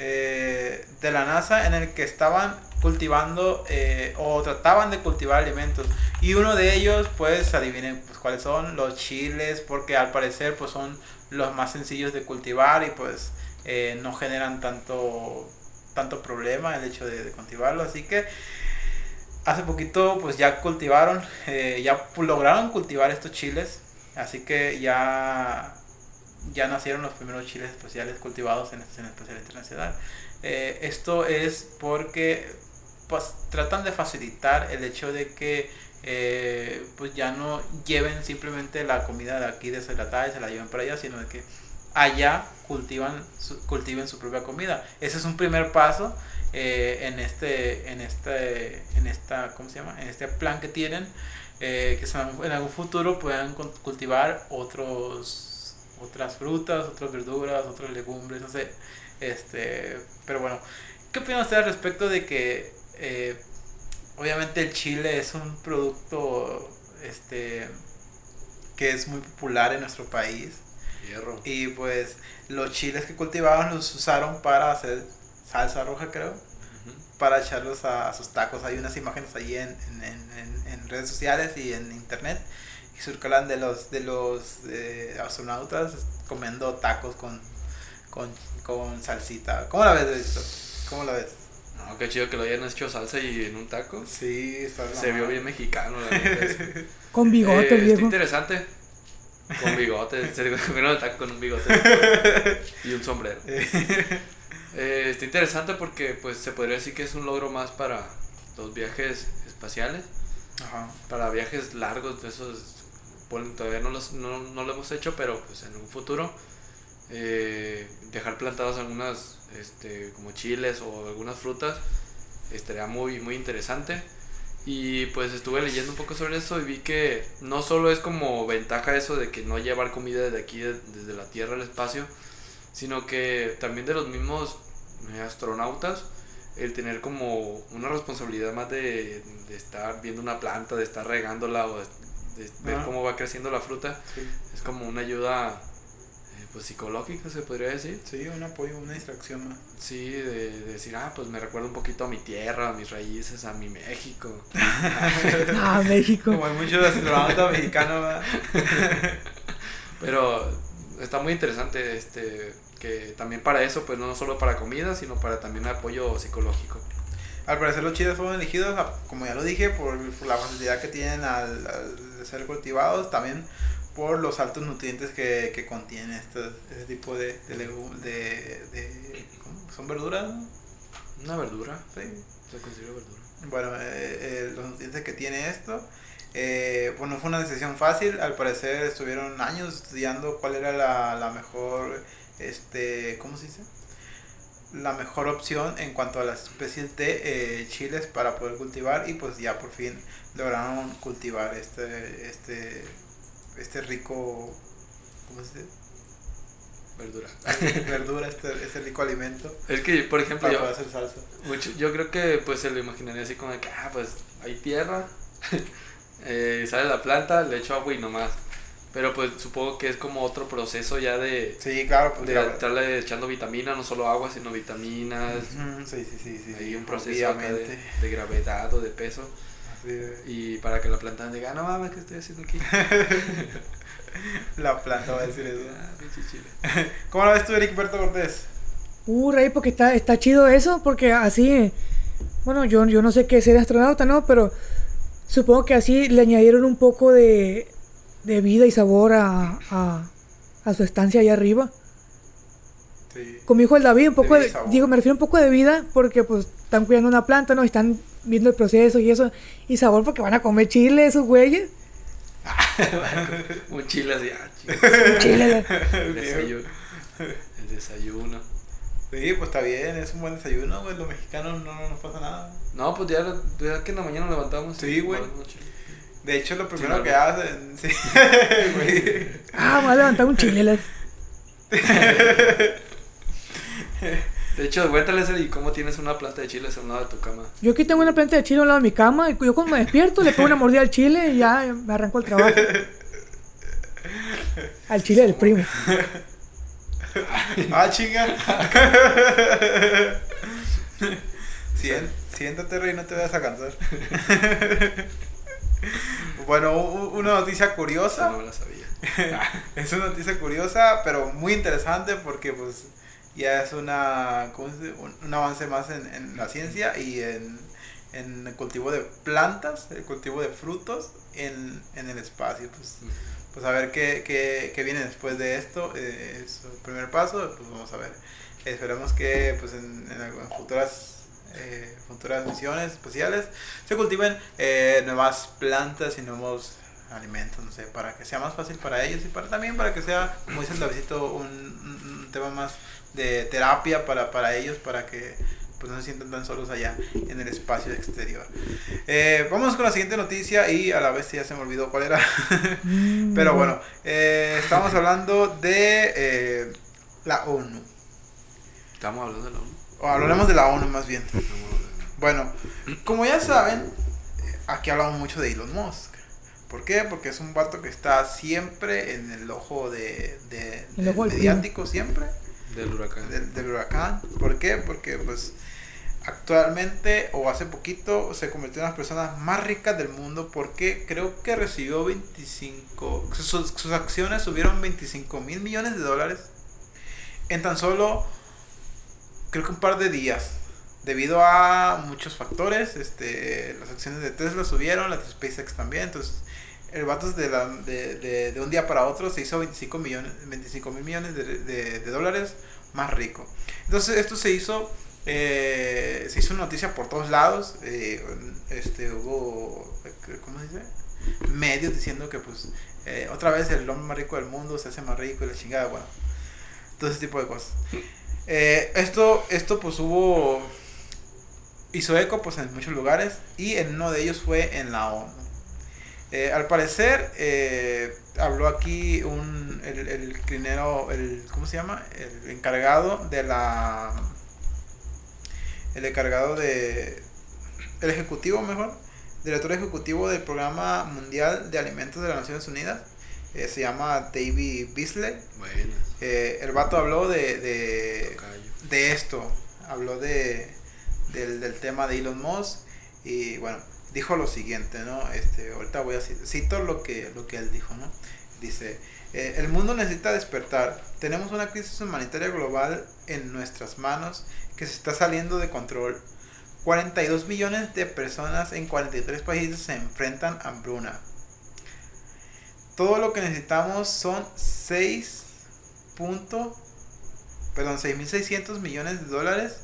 eh, de la NASA en el que estaban cultivando eh, o trataban de cultivar alimentos. Y uno de ellos pues adivinen pues, cuáles son los chiles porque al parecer pues son los más sencillos de cultivar y pues eh, no generan tanto tanto problema el hecho de, de cultivarlo. Así que hace poquito pues ya cultivaron ya lograron cultivar estos chiles. Así que ya ya nacieron los primeros chiles espaciales cultivados en la Estación Espacial Internacional. Eh, esto es porque pues, tratan de facilitar el hecho de que eh, pues ya no lleven simplemente la comida de aquí deshidratada y se la lleven para allá, sino de que allá cultivan su- cultiven su propia comida. Ese es un primer paso eh, en este en este en esta ¿cómo se llama? En este plan que tienen eh, que en algún futuro puedan cultivar otros otras frutas, otras verduras, otras legumbres, no sé. Este, pero bueno, ¿qué opina usted al respecto de que eh, obviamente el chile es un producto este que es muy popular en nuestro país Hierro. y pues los chiles que cultivaban los usaron para hacer salsa roja creo para echarlos a, a sus tacos. Hay unas imágenes en, en, en- en- en redes sociales y en internet y circulan de los de los eh, astronautas comiendo tacos con, con, con salsita. ¿Cómo la ves, Víctor? ¿Cómo la ves? No, qué chido que lo hayan hecho salsa y en un taco. Sí, está Se vio bien mexicano, la neta. Con bigote, Eh, el Está viejo. interesante. Con bigote. Se comieron el taco con un bigote. y un sombrero. Eh, está interesante porque pues se podría decir que es un logro más para los viajes espaciales. Ajá. Para viajes largos, de esos bueno, todavía no, los, no, no lo hemos hecho, pero pues en un futuro eh, dejar plantados algunas este, como chiles o algunas frutas estaría muy, muy interesante. Y pues estuve leyendo un poco sobre eso y vi que no solo es como ventaja eso de que no llevar comida desde aquí, de- desde la Tierra al espacio, sino que también de los mismos eh, astronautas, el tener como una responsabilidad más de, de estar viendo una planta, de estar regándola o de ver Ah. cómo va creciendo la fruta. Sí. Es como una ayuda eh, pues psicológica, se podría decir. Sí, un apoyo, una distracción más. Sí, de, de decir, ah, pues me recuerda un poquito a mi tierra, a mis raíces, a mi México. Ah, México. Como hay muchos astronautas mexicanos, ¿verdad? Pero está muy interesante este que también para eso, pues no solo para comida, sino para también apoyo psicológico. Al parecer los chiles fueron elegidos, como ya lo dije, por, por la facilidad que tienen al, al ser cultivados, también por los altos nutrientes que, que contiene este, este tipo de, de, legu- de, de- ¿cómo? ¿Son verduras? Una verdura, Sí. se considera verdura. Bueno, eh, eh, los nutrientes que tiene esto. Eh, pues no fue una decisión fácil, al parecer estuvieron años estudiando cuál era la, la mejor, este, ¿cómo se dice? La mejor opción en cuanto a las especies de eh, chiles para poder cultivar y pues ya por fin lograron cultivar este, este, este rico, ¿cómo se dice? Verdura. Verdura, este, este rico alimento Es que, por ejemplo, para yo, hacer salsa. mucho- yo creo que pues se lo imaginaría así como de que, ah, pues hay tierra, eh, sale la planta, le echo agua y nomás. Pero pues supongo que es como otro proceso ya de, Sí, claro, pues de la- estarle echando vitaminas, no solo agua, sino vitaminas. Ujú, sí, sí, sí, sí, Hay sí, un proceso acá de, de gravedad o de peso. Así de- Y para que la planta diga, "Ah, no mames, ¿qué estoy haciendo aquí? La planta va a decir eso. Ah, pinche chile. ¿Cómo lo ves tú, Ericberto Cortés? Uh, rey, porque está, está chido eso, porque así, bueno, yo, yo no sé qué es ser astronauta, ¿no? Pero supongo que así le añadieron un poco de, de vida y sabor a, a, a su estancia allá arriba. Sí. Con mi hijo el David, un poco de, sabor. digo, me refiero un poco de vida, porque pues están cuidando una planta, ¿no? Están viendo el proceso y eso, y sabor porque van a comer chile esos güeyes. Un chile así, ah, chile. Chile. El desayuno. El desayuno. Sí, pues está bien, es un buen desayuno, güey. Los mexicanos no, no nos pasa nada. No, pues ya, ya que en la mañana nos levantamos. Sí, y güey. De hecho, lo primero Sí, que hacen. Sí, güey. Ah, me voy a levantar un chile. la- De hecho, cuéntale ese y cómo tienes una planta de chiles al lado de tu cama. Yo aquí tengo una planta de chile al lado de mi cama, y yo cuando me despierto le pongo una mordida al chile y ya me arranco el trabajo. Al chile del primo. Ah, chinga. Siéntate, rey, no te vayas a cansar. Bueno, una noticia curiosa. no me la sabía. Es una noticia curiosa, pero muy interesante porque pues ya es una, un, un avance más en, en la ciencia y en, en el cultivo de plantas, el cultivo de frutos en, en el espacio. Pues, pues a ver qué, qué, qué viene después de esto. eh, es el primer paso, pues vamos a ver. Esperemos que pues en, en futuras eh, futuras misiones especiales se cultiven eh, nuevas plantas y nuevos alimentos, no sé, para que sea más fácil para ellos y para también para que sea, como dice el Davidito, un, tema más de terapia para, para ellos, para que pues no se sientan tan solos allá en el espacio exterior. Eh, vamos con la siguiente noticia y a la vez ya se me olvidó cuál era. Pero bueno, estamos hablando de la ONU. Estamos hablando de la ONU. O hablaremos de la ONU más bien. De- Bueno, como ya saben, eh, aquí hablamos mucho de Elon Musk. ¿Por qué? Porque es un vato que está siempre en el ojo de, de, El del ojo del mediático, siempre, Del huracán. del, del huracán. ¿Por qué? Porque pues actualmente o hace poquito se convirtió en las personas más ricas del mundo porque creo que recibió 25, sus, sus acciones subieron 25 mil millones de dólares en tan solo creo que un par de días. Debido a muchos factores este las acciones de Tesla subieron las de SpaceX también entonces el vato de, la, de, de, de un día para otro se hizo 25 millones 25 mil millones de, de- dólares más rico. Entonces esto se hizo eh, se hizo noticia por todos lados eh, este hubo cómo se dice medios diciendo que pues eh, otra vez el hombre más rico del mundo se hace más rico y la chingada bueno todo ese tipo de cosas eh, esto, esto pues hubo, hizo eco pues en muchos lugares y en uno de ellos fue en la ONU. Eh, al parecer eh, habló aquí un, el, el crinero, el, ¿cómo se llama? El encargado de la, el encargado de, el ejecutivo mejor, director ejecutivo del Programa Mundial de Alimentos de las Naciones Unidas. Eh, se llama David Beasley. Bueno, Eh, el vato habló de, de, de esto, habló de, del, del tema de Elon Musk y bueno, dijo lo siguiente, ¿no? Este, ahorita voy a citar, cito lo que, lo que él dijo, ¿no? Dice, eh, el mundo necesita despertar, tenemos una crisis humanitaria global en nuestras manos que se está saliendo de control. 42 millones de personas en 43 países se enfrentan a hambruna. Todo lo que necesitamos son 6 punto, perdón, 6.600 millones de dólares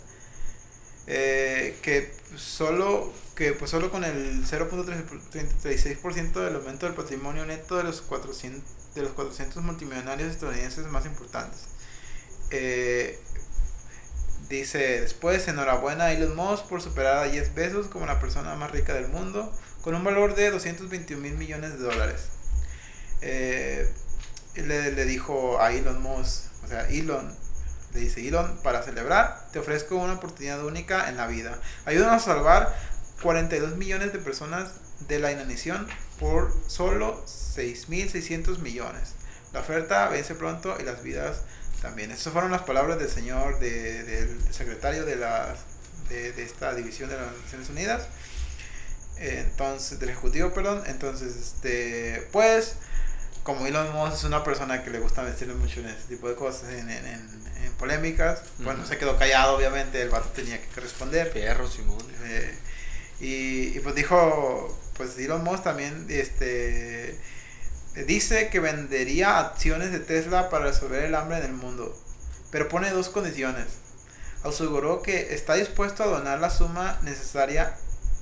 eh, que solo que pues solo con el 0.36% del aumento del patrimonio neto de los 400 de los 400 multimillonarios estadounidenses más importantes. Eh, dice después enhorabuena a Elon Musk por superar a Jeff Bezos como la persona más rica del mundo con un valor de 221 mil millones de dólares. Eh, le, dijo a Elon Musk, o sea, Elon, le dice, Elon, para celebrar, te ofrezco una oportunidad única en la vida. Ayúdanos a salvar 42 millones de personas de la inanición por solo 6.600 millones. La oferta vence pronto y las vidas también. Esas fueron las palabras del señor, de- del secretario de, la, de, de esta división de las Naciones Unidas. Entonces, del ejecutivo, perdón. Entonces, este, pues, como Elon Musk es una persona que le gusta meterle mucho en ese tipo de cosas, en, en, en- en polémicas, bueno, Ujú. se quedó callado, obviamente, el vato tenía que responder. Fierro, Simón. Eh, y, y pues dijo, pues Elon Musk también, este, dice que vendería acciones de Tesla para resolver el hambre en el mundo, pero pone dos condiciones. Aseguró que está dispuesto a donar la suma necesaria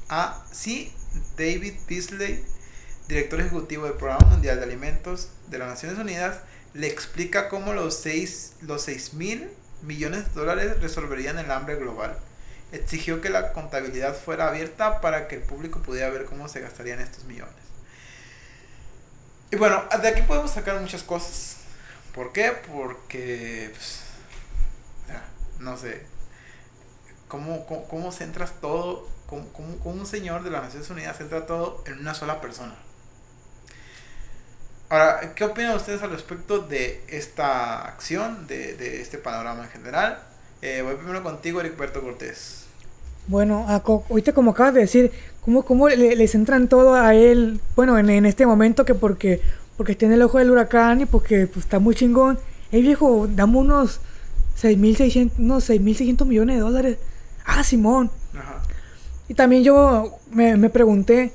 a si David Beasley, director ejecutivo del Programa Mundial de Alimentos de las Naciones Unidas, le explica cómo los 6 los seis mil millones de dólares resolverían el hambre global. Exigió que la contabilidad fuera abierta para que el público pudiera ver cómo se gastarían estos millones. Y bueno, de aquí podemos sacar muchas cosas. ¿Por qué? Porque, pues, no sé, ¿cómo, cómo, cómo centras todo? ¿Cómo, cómo, cómo un señor de las Naciones Unidas centra todo en una sola persona? Ahora, ¿qué opinan ustedes al respecto de esta acción, de, de este panorama en general? Eh, voy primero contigo, Ericberto Cortés. Bueno, a ahorita como acabas de decir, ¿cómo, cómo le, le centran todo a él? Bueno, en, en este momento que porque, porque está en el ojo del huracán y porque pues, está muy chingón. Ey viejo, dame unos 6.600 unos 6.600 millones de dólares. Ah, Simón. Ajá. Y también yo me, me pregunté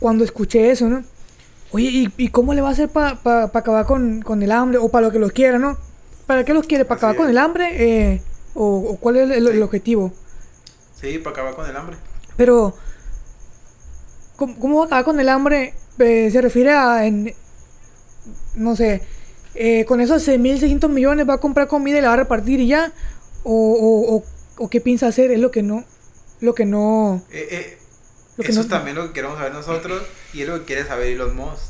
cuando escuché eso, ¿no? Oye, ¿y, y cómo le va a hacer para acabar con, con el hambre? O para lo que los quiera, ¿no? ¿Para qué los quiere? ¿Para Así acabar con el hambre? Eh, o, o cuál es el, objetivo? Sí, para acabar con el hambre. Pero, ¿cómo, cómo va a acabar con el hambre? Eh, se refiere a, en, no sé, eh, con esos 6.600 millones va a comprar comida y la va a repartir y ya. O, o, o, o qué piensa hacer, es lo que no, lo que no, Eh, eh, Lo eso no- es también lo que queremos saber nosotros y es lo que quiere saber Elon Musk.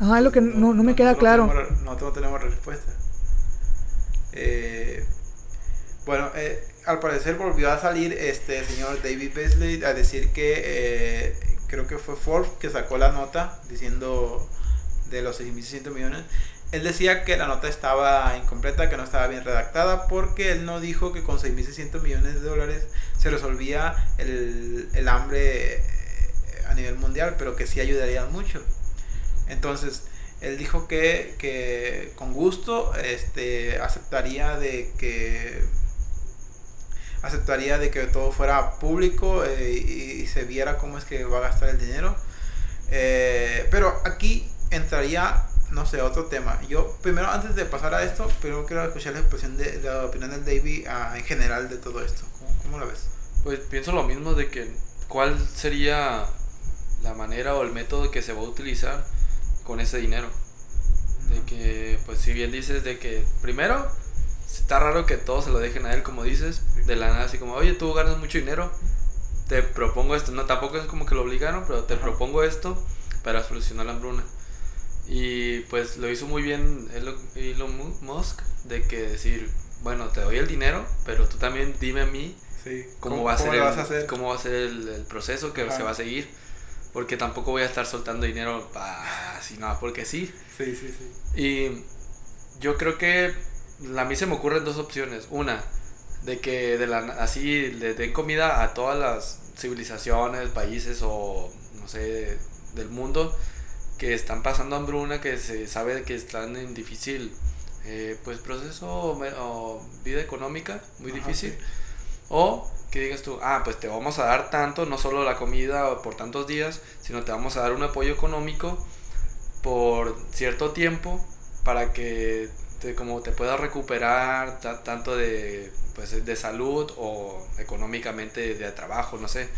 ajá, es lo que no, no me queda claro. tenemos- nosotros no tenemos respuesta. Eh, bueno, eh, al parecer volvió a salir este señor David Beasley a decir que eh, creo que fue Forbes que sacó la nota diciendo de los 6.600 millones. Él decía que la nota estaba incompleta, que no estaba bien redactada, porque él no dijo que con 6.600 millones de dólares se resolvía el, el hambre eh, a nivel mundial, pero que sí ayudaría mucho. Entonces, él dijo que, que con gusto este, aceptaría de que aceptaría de que todo fuera público eh, y, y se viera cómo es que va a gastar el dinero. Eh, pero aquí entraría, no sé, otro tema. Yo, primero, antes de pasar a esto, primero quiero escuchar la, expresión de, la opinión del David ah, en general de todo esto. ¿Cómo, cómo lo ves? Pues pienso lo mismo de que cuál sería la manera o el método que se va a utilizar con ese dinero. De que, pues si bien dices de que primero está raro que todo se lo dejen a él, como dices, de la nada, así como, oye, tú ganas mucho dinero, te propongo esto. No, tampoco es como que lo obligaron, pero te Ajá. propongo esto para solucionar la hambruna. Y pues lo hizo muy bien Elon Elon Mu- Musk de que decir, bueno, te doy el dinero, pero tú también dime a mí Sí. cómo, va a el, hacer? cómo va a ser el, el proceso que Ajá. se va a seguir. Porque tampoco voy a estar soltando dinero así nada, porque sí. Sí, sí, sí. Y yo creo que a mí se me ocurren dos opciones. Una, de que de la, así le den comida a todas las civilizaciones, países o no sé, del mundo que están pasando hambruna, que se sabe que están en difícil eh, pues proceso o, vida económica, muy Ajá, difícil. sí. O que digas tú, ah, pues te vamos a dar tanto, no solo la comida por tantos días, sino te vamos a dar un apoyo económico por cierto tiempo para que te, como te puedas recuperar ta- tanto de, pues, de salud o económicamente de trabajo, no sé.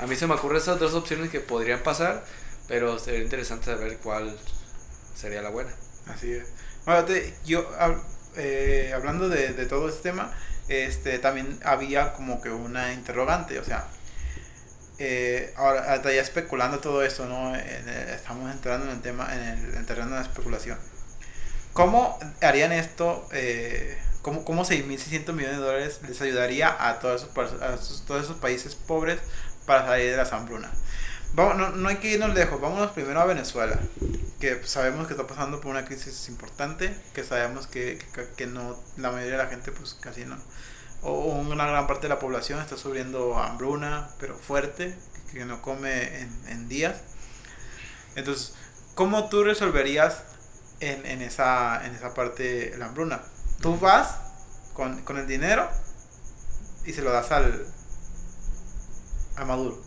A mí se me ocurren esas dos opciones que podrían pasar, pero sería interesante saber cuál sería la buena. Así es. Bueno, yo hab- eh, hablando de, todo este tema, este también había como que una interrogante, o sea, eh, ahora hasta ya especulando todo esto, ¿no? El- estamos entrando en el tema, en el, en el terreno de la especulación. ¿Cómo harían esto? Eh, ¿Cómo, cómo 6.600 millones de dólares les ayudaría a todos esos, a países pobres para salir de las hambrunas? Vamos, no, no hay que irnos lejos, vámonos primero a Venezuela, que sabemos que está pasando por una crisis importante, que sabemos que, que, que no, la mayoría de la gente pues casi no, o una gran parte de la población está sufriendo hambruna, pero fuerte, que no come en, en días. Entonces, ¿cómo tú resolverías en, en, esa, en esa parte la hambruna? Tú vas con, con el dinero y se lo das al a Maduro.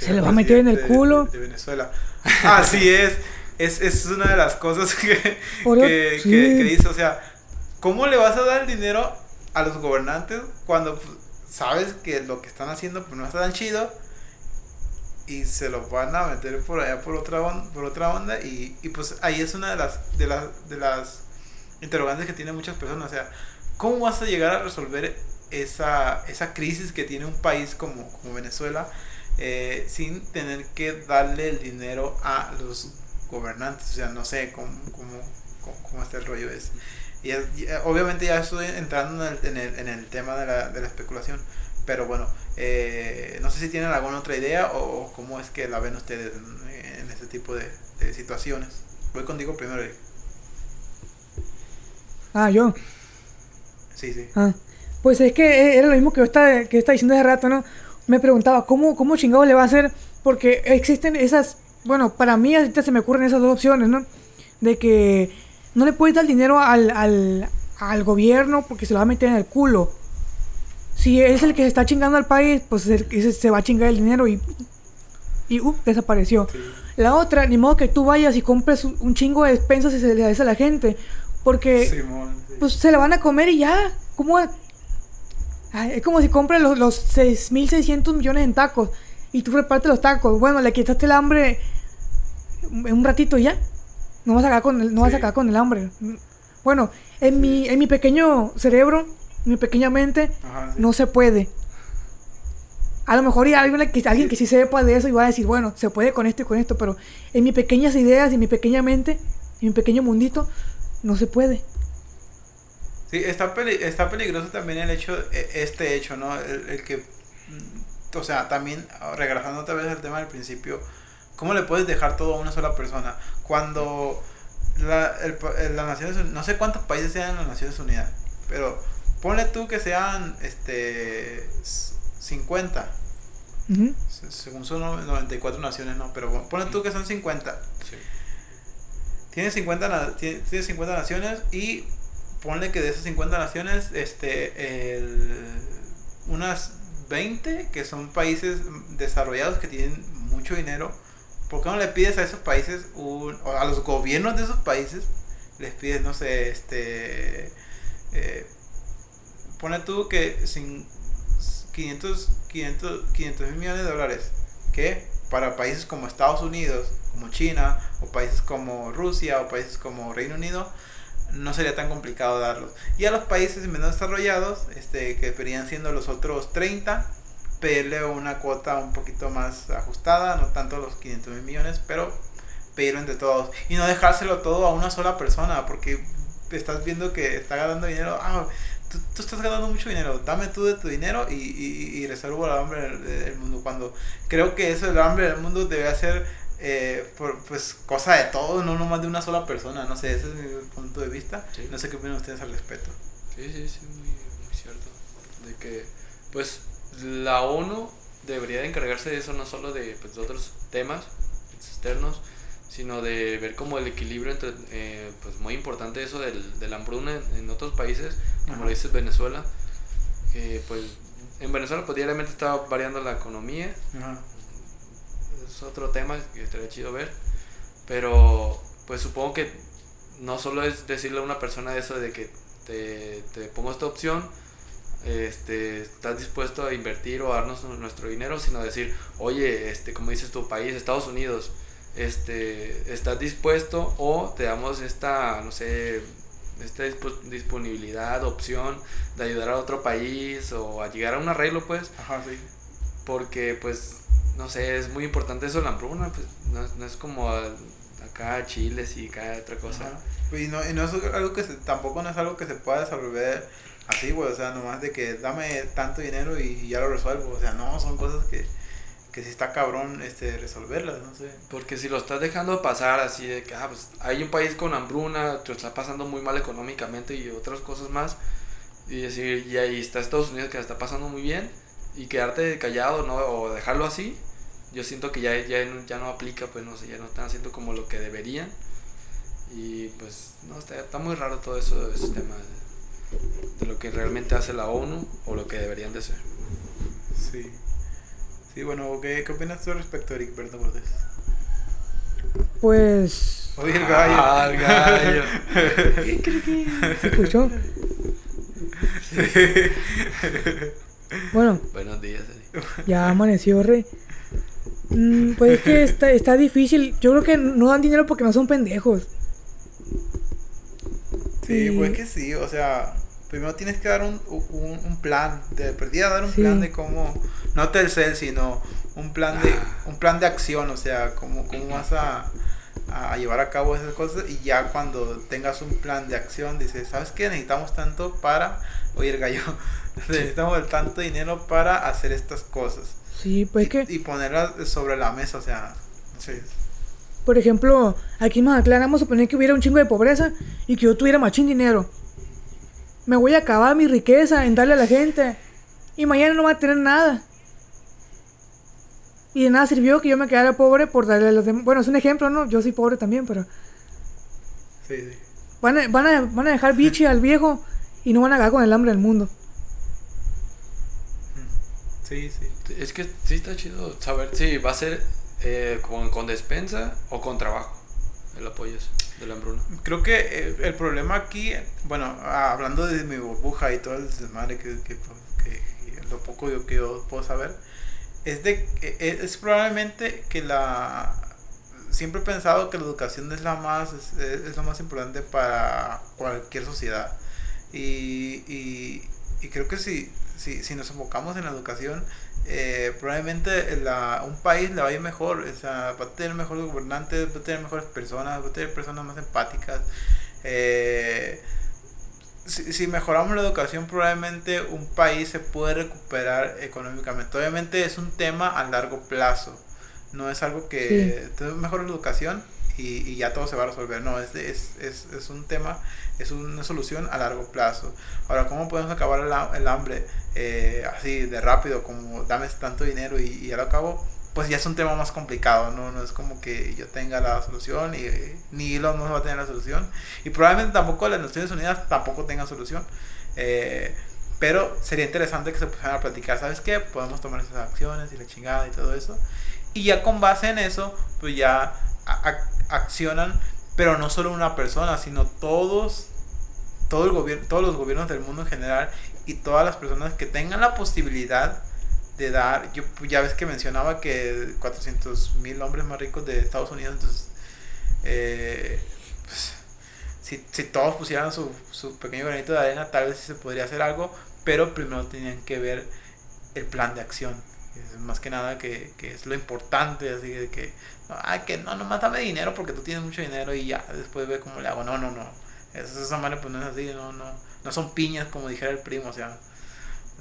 Se le va a meter en el culo. De, de Venezuela. Así es. Es, es una de las cosas que, que, eso- que- sí. que dice. O sea, ¿cómo le vas a dar el dinero a los gobernantes cuando pues, sabes que lo que están haciendo pues, no está tan chido? Y se lo van a meter por allá por otra, on- por otra onda. Y, y pues ahí es una de las, de, las, de las interrogantes que tienen muchas personas. O sea, ¿cómo vas a llegar a resolver esa, esa crisis que tiene un país como, como Venezuela eh, sin tener que darle el dinero a los gobernantes? O sea, no sé cómo, cómo, cómo, cómo está el rollo ese. Y, es- y, eh, obviamente ya estoy entrando en el, en el, en el tema de la, de la especulación. Pero bueno, eh, no sé si tienen alguna otra idea o cómo es que la ven ustedes en, en este tipo de, de situaciones. Voy contigo primero. Eric. Ah, yo. Sí, sí. Ah, pues es que era lo mismo que yo estaba, que yo estaba diciendo hace rato, ¿no? Me preguntaba, ¿cómo, cómo chingado le va a hacer? Porque existen esas, bueno, para mí ahorita se me ocurren esas dos opciones, ¿no? De que no le puedes dar dinero al, al, al gobierno porque se lo va a meter en el culo. Si es el que se está chingando al país, pues se, se va a chingar el dinero y, y uh, desapareció. Sí. La otra, ni modo que tú vayas y compres un un chingo de despensas y se le des a la gente. Porque Simón, sí. pues se la van a comer y ya. ¿Cómo? Ay, es como si compras los, los 6.600 millones en tacos y tú repartes los tacos. Bueno, le quitaste el hambre en un ratito y ya. No vas a acabar con el, no vas a acabar con el hambre. Bueno, en mi, en mi pequeño cerebro, en mi pequeña mente, Ajá, sí. no se puede. A lo mejor hay alguien que, alguien que sí sepa de eso y va a decir, bueno, se puede con esto y con esto, pero en mis pequeñas ideas, en mi pequeña mente, en mi pequeño mundito, no se puede. Sí, está, peli- está peligroso también el hecho, e- este hecho, ¿no? El, el que, mm, o sea, también, regresando otra vez al tema del principio, ¿cómo le puedes dejar todo a una sola persona? Cuando la, el, las Naciones Unidas, no sé cuántos países sean las Naciones Unidas, pero ponle tú que sean, este, s- 50, Ujú. se- según son no- 94 naciones, no, pero bueno, ponle tú que son 50. Sí. Tiene 50, na- tiene, tiene 50 naciones y ponle que de esas 50 naciones, este, el- unas 20 que son países desarrollados que tienen mucho dinero. ¿Por qué no le pides a esos países, un, o a los gobiernos de esos países, les pides, no sé, este, eh, pone tú que sin 500, 500, 500 mil millones de dólares, que para países como Estados Unidos, como China, o países como Rusia, o países como Reino Unido, no sería tan complicado darlos. Y a los países menos desarrollados, este, que verían siendo los otros 30, pedirle una cuota un poquito más ajustada, no tanto los 500 mil millones, pero pedirlo entre todos. Y no dejárselo todo a una sola persona, porque estás viendo que está ganando dinero, ah, tú, tú estás ganando mucho dinero, dame tú de tu dinero y, y, y resuelvo el hambre del, mundo. Cuando creo que eso, el hambre del mundo debe ser eh, por, pues cosa de todos, no nomás de una sola persona. No sé, ese es mi punto de vista. Sí. No sé qué opinan ustedes al respecto. Sí, sí, sí, muy, muy cierto. De que, pues, la ONU debería de encargarse de eso, no solo de, pues, de otros temas externos, sino de ver como el equilibrio entre, eh, pues, muy importante eso del, de la hambruna en, en otros países, como lo dices Venezuela, que, pues, en Venezuela, pues, diariamente está variando la economía, Ajá. Es otro tema que estaría chido ver. Pero, pues supongo que no solo es decirle a una persona eso de que te, te pongo esta opción, este, estás dispuesto a invertir o a darnos nu- nuestro dinero, sino decir, oye, este, como dices tu país, Estados Unidos, este, estás dispuesto o te damos esta, no sé, esta dispo- disponibilidad, opción de ayudar a otro país o a llegar a un arreglo, pues, Ajá, sí. porque pues no sé, es muy importante eso la hambruna, pues no, no es como acá Chile y cada otra cosa. Ajá. Y no, y no es algo que se, tampoco no es algo que se pueda resolver así, güey. O sea, nomás de que dame tanto dinero y ya lo resuelvo. O sea, no, son cosas que, que sí está cabrón este, resolverlas, no sé. Porque si lo estás dejando pasar así de que ah, pues, hay un país con hambruna, te está pasando muy mal económicamente y otras cosas más, y decir, y ahí está Estados Unidos que la está pasando muy bien, y quedarte callado ¿no? o dejarlo así, yo siento que ya, ya, no- ya no aplica, pues no sé, ya no están haciendo como lo que deberían. Y pues, no, está, está muy raro todo eso, ese tema de, de lo que realmente hace la ONU o lo que deberían de hacer. Sí. Sí, bueno, ¿qué, qué opinas tú respecto, Eric Berto Cortés? Pues. Oye, el gallo. Ah, el gallo. ¿Se escuchó? Bueno, Buenos días, Eric. ya amaneció, re. Mm, pues es que está, está difícil. Yo creo que no dan dinero porque no son pendejos. Sí, Y- pues que sí, o sea, primero tienes que dar un, un, un plan, de perdida dar un Sí. plan de cómo, no Telcel, sino un plan de, Ah. un plan de acción, o sea, cómo, cómo vas a, a llevar a cabo esas cosas y ya cuando tengas un plan de acción dices, ¿sabes qué? Necesitamos tanto para, oye el gallo, necesitamos el tanto dinero para hacer estas cosas Sí, pues y, que, y ponerlas sobre la mesa, o sea, sé. por ejemplo, aquí en Mazatlán vamos a suponer que hubiera un chingo de pobreza y que yo tuviera machín dinero. Me voy a acabar mi riqueza en darle a la gente. Y mañana no va a tener nada. Y de nada sirvió que yo me quedara pobre por darle a los demás. Bueno, es un ejemplo, ¿no? Yo soy pobre también, pero... Sí, sí. Van a, van a, van a dejar bichi al viejo y no van a acabar con el hambre del mundo. Sí, sí. Es que sí está chido saber si va a ser eh, con, con despensa o con trabajo el apoyo de la hambruna. Creo que eh, el problema aquí, bueno, hablando de mi burbuja y todo el desmadre que, que, que- lo poco yo, que yo puedo saber, es de es, es probablemente que la siempre he pensado que la educación es la más es, es lo más importante para cualquier sociedad y, y, y creo que si, si, si nos enfocamos en la educación eh, probablemente la, un país le va a ir mejor, o sea, va a tener mejores gobernantes, va a tener mejores personas, va a tener personas más empáticas. eh, si, si mejoramos la educación, probablemente un país se puede recuperar económicamente. Obviamente es un tema a largo plazo, no es algo que Sí. tú mejoras la educación y, y ya todo se va a resolver. No, es, es, es, es un tema, es una solución a largo plazo. Ahora, ¿cómo podemos acabar el, el hambre eh, así de rápido, como dame tanto dinero y, y ya lo acabo? Pues ya es un tema más complicado, ¿no? No es como que yo tenga la solución y ni Elon Musk va a tener la solución. Y probablemente tampoco las Naciones Unidas tampoco tengan solución. Eh, pero sería interesante que se pusieran a platicar, ¿sabes qué? Podemos tomar esas acciones y la chingada y todo eso. Y ya con base en eso, pues ya accionan, pero no solo una persona, sino todos, todo el gobierno, todos los gobiernos del mundo en general y todas las personas que tengan la posibilidad de dar, yo ya ves que mencionaba que 400 mil hombres más ricos de Estados Unidos, entonces, eh, pues, si, si todos pusieran su, su pequeño granito de arena, tal vez se podría hacer algo, pero primero tenían que ver el plan de acción. Es más que nada que, que es lo importante, así que, ay, que no, nomás dame dinero porque tú tienes mucho dinero y ya, después ve cómo le hago. No, no, no. Eso, esa manera pues no es así, no, no. no son piñas como dijera el primo, o sea,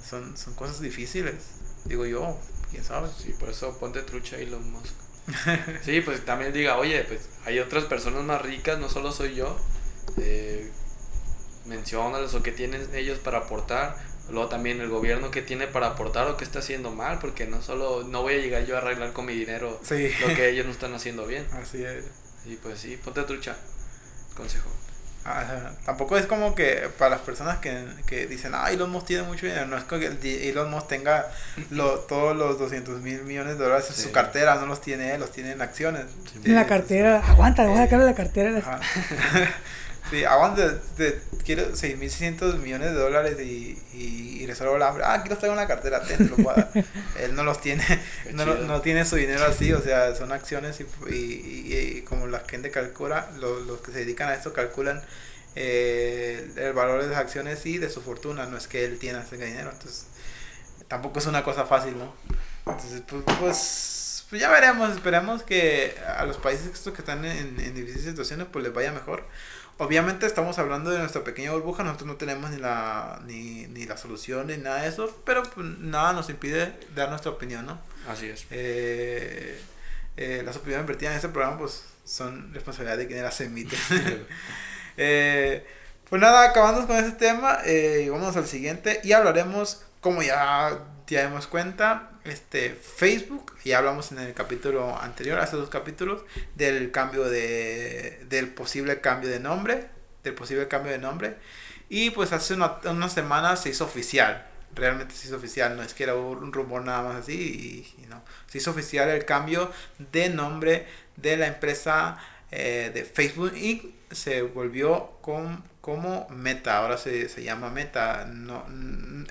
son, son cosas difíciles, digo yo, quién sabe. Sí, por eso ponte trucha Elon Musk. Sí, pues también diga, oye, pues hay otras personas más ricas, no solo soy yo. Eh, menciónales o qué tienen ellos para aportar. Luego también el gobierno que tiene para aportar o qué está haciendo mal, porque no solo no voy a llegar yo a arreglar con mi dinero Sí. lo que ellos no están haciendo bien. Así es. Y pues sí, ponte trucha. Consejo. Ajá. Tampoco es como que para las personas que, que dicen, ah, Elon Musk tiene mucho dinero, no es que el di- Elon Musk tenga lo, todos los 200 mil millones de dólares en Sí. su cartera, no los tiene él, los tiene en acciones. En la cartera. Aguanta, voy a sacarle la cartera. Sí, aguanta, te, quiero 6.600 millones de dólares y, y, y resuelvo el hambre. Ah, aquí los traigo en la cartera, te lo puedo dar. Él no los tiene, no, no tiene su dinero así, o sea, son acciones y, y, y- como la gente calcula, lo- los que se dedican a esto calculan eh, el valor de las acciones y de su fortuna, no es que él tiene ese dinero, entonces tampoco es una cosa fácil, ¿no? Entonces, pues, pues, pues ya veremos, esperemos que a los países estos que están en, en difíciles situaciones pues les vaya mejor. Obviamente estamos hablando de nuestra pequeña burbuja, nosotros no tenemos ni la, ni, ni la solución ni nada de eso, pero pues, nada nos impide dar nuestra opinión, ¿no? Así es. Eh, eh, las opiniones vertidas en este programa pues son responsabilidad de quien las emite. Eh, pues nada, acabando con este tema, vamos al siguiente y hablaremos, como ya ya dimos cuenta, este Facebook, ya hablamos en el capítulo anterior, hace dos capítulos, del cambio de, del posible cambio de nombre, del posible cambio de nombre, y pues hace una- unas semanas se hizo oficial, realmente se hizo oficial, no es que era un rumor nada más así, y, y no, se hizo oficial el cambio de nombre de la empresa eh, de Facebook Inc. se volvió con, como Meta, ahora se, se llama Meta. No,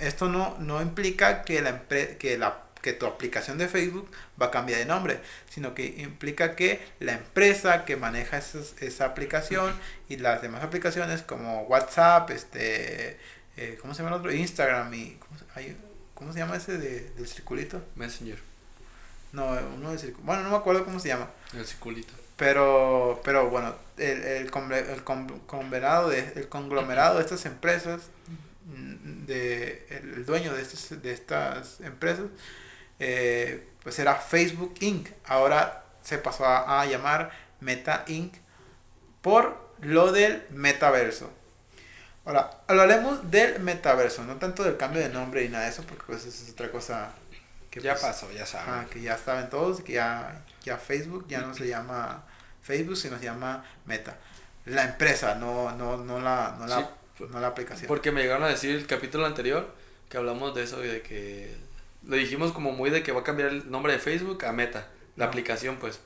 esto no, no implica que, la que, la, que tu aplicación de Facebook va a cambiar de nombre, sino que implica que la empresa que maneja esas- esa aplicación y las demás aplicaciones como WhatsApp, este, eh, ¿cómo se llama el otro? Instagram y... ¿Cómo se, hay- ¿cómo se llama ese de, del circulito? Messenger. No, uno del circulito. Bueno, no me acuerdo cómo se llama. El circulito. Pero, pero bueno, el, el, el con- conglomerado de, el conglomerado de estas empresas, mm, de, el, dueño de estas, de estas empresas, eh, pues era Facebook Inc. Ahora se pasó a, a llamar Meta Inc. por lo del metaverso. Ahora, hablaremos del metaverso, no tanto del cambio de nombre y nada de eso, porque pues eso es otra cosa que ya pues, pasó, ya saben. que ya saben todos, que ya, ya Facebook ya no se llama Facebook, se llama Meta. La empresa, no, no, no, la, no, la, no la aplicación. Porque me llegaron a decir el capítulo anterior que hablamos de eso y de que lo dijimos como muy de que va a cambiar el nombre de Facebook a Meta, la Ah. aplicación pues.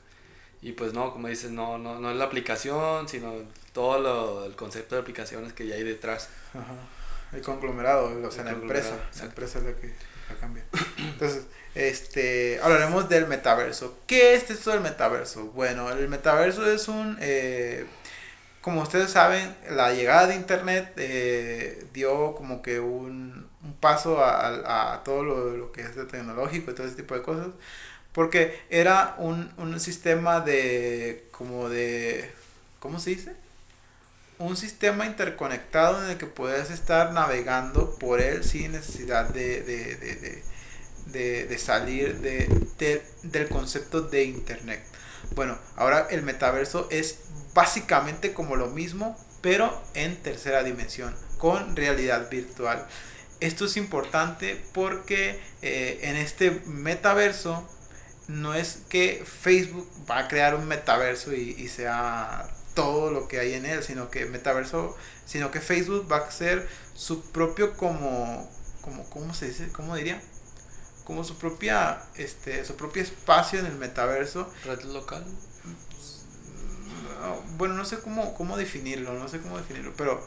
Y pues no, como dices, no, no, no es la aplicación, sino todo lo, el concepto de aplicaciones que ya hay detrás. Ajá. El conglomerado, o sea, El la empresa. La empresa es la que la cambia. Entonces, este, hablaremos del metaverso. ¿Qué es esto del metaverso? Bueno, el metaverso es un, eh, como ustedes saben, la llegada de Internet eh, dio como que un, un paso a, a- a todo lo, lo que es tecnológico y todo ese tipo de cosas. Porque era un, un sistema de, como de, ¿cómo se dice? un sistema interconectado en el que puedes estar navegando por él sin necesidad de, de, de, de, de- salir de- del concepto de internet. Bueno, ahora el metaverso es básicamente como lo mismo, pero en tercera dimensión, con realidad virtual. Esto es importante porque eh, en este metaverso no es que Facebook va a crear un metaverso y, y sea todo lo que hay en él, sino que metaverso, sino que Facebook va a ser su propio como, como ¿cómo se dice? ¿Cómo diría? Como su propia, este, su propio espacio en el metaverso. Red local. No, Bueno, no sé cómo, cómo definirlo, no sé cómo definirlo, pero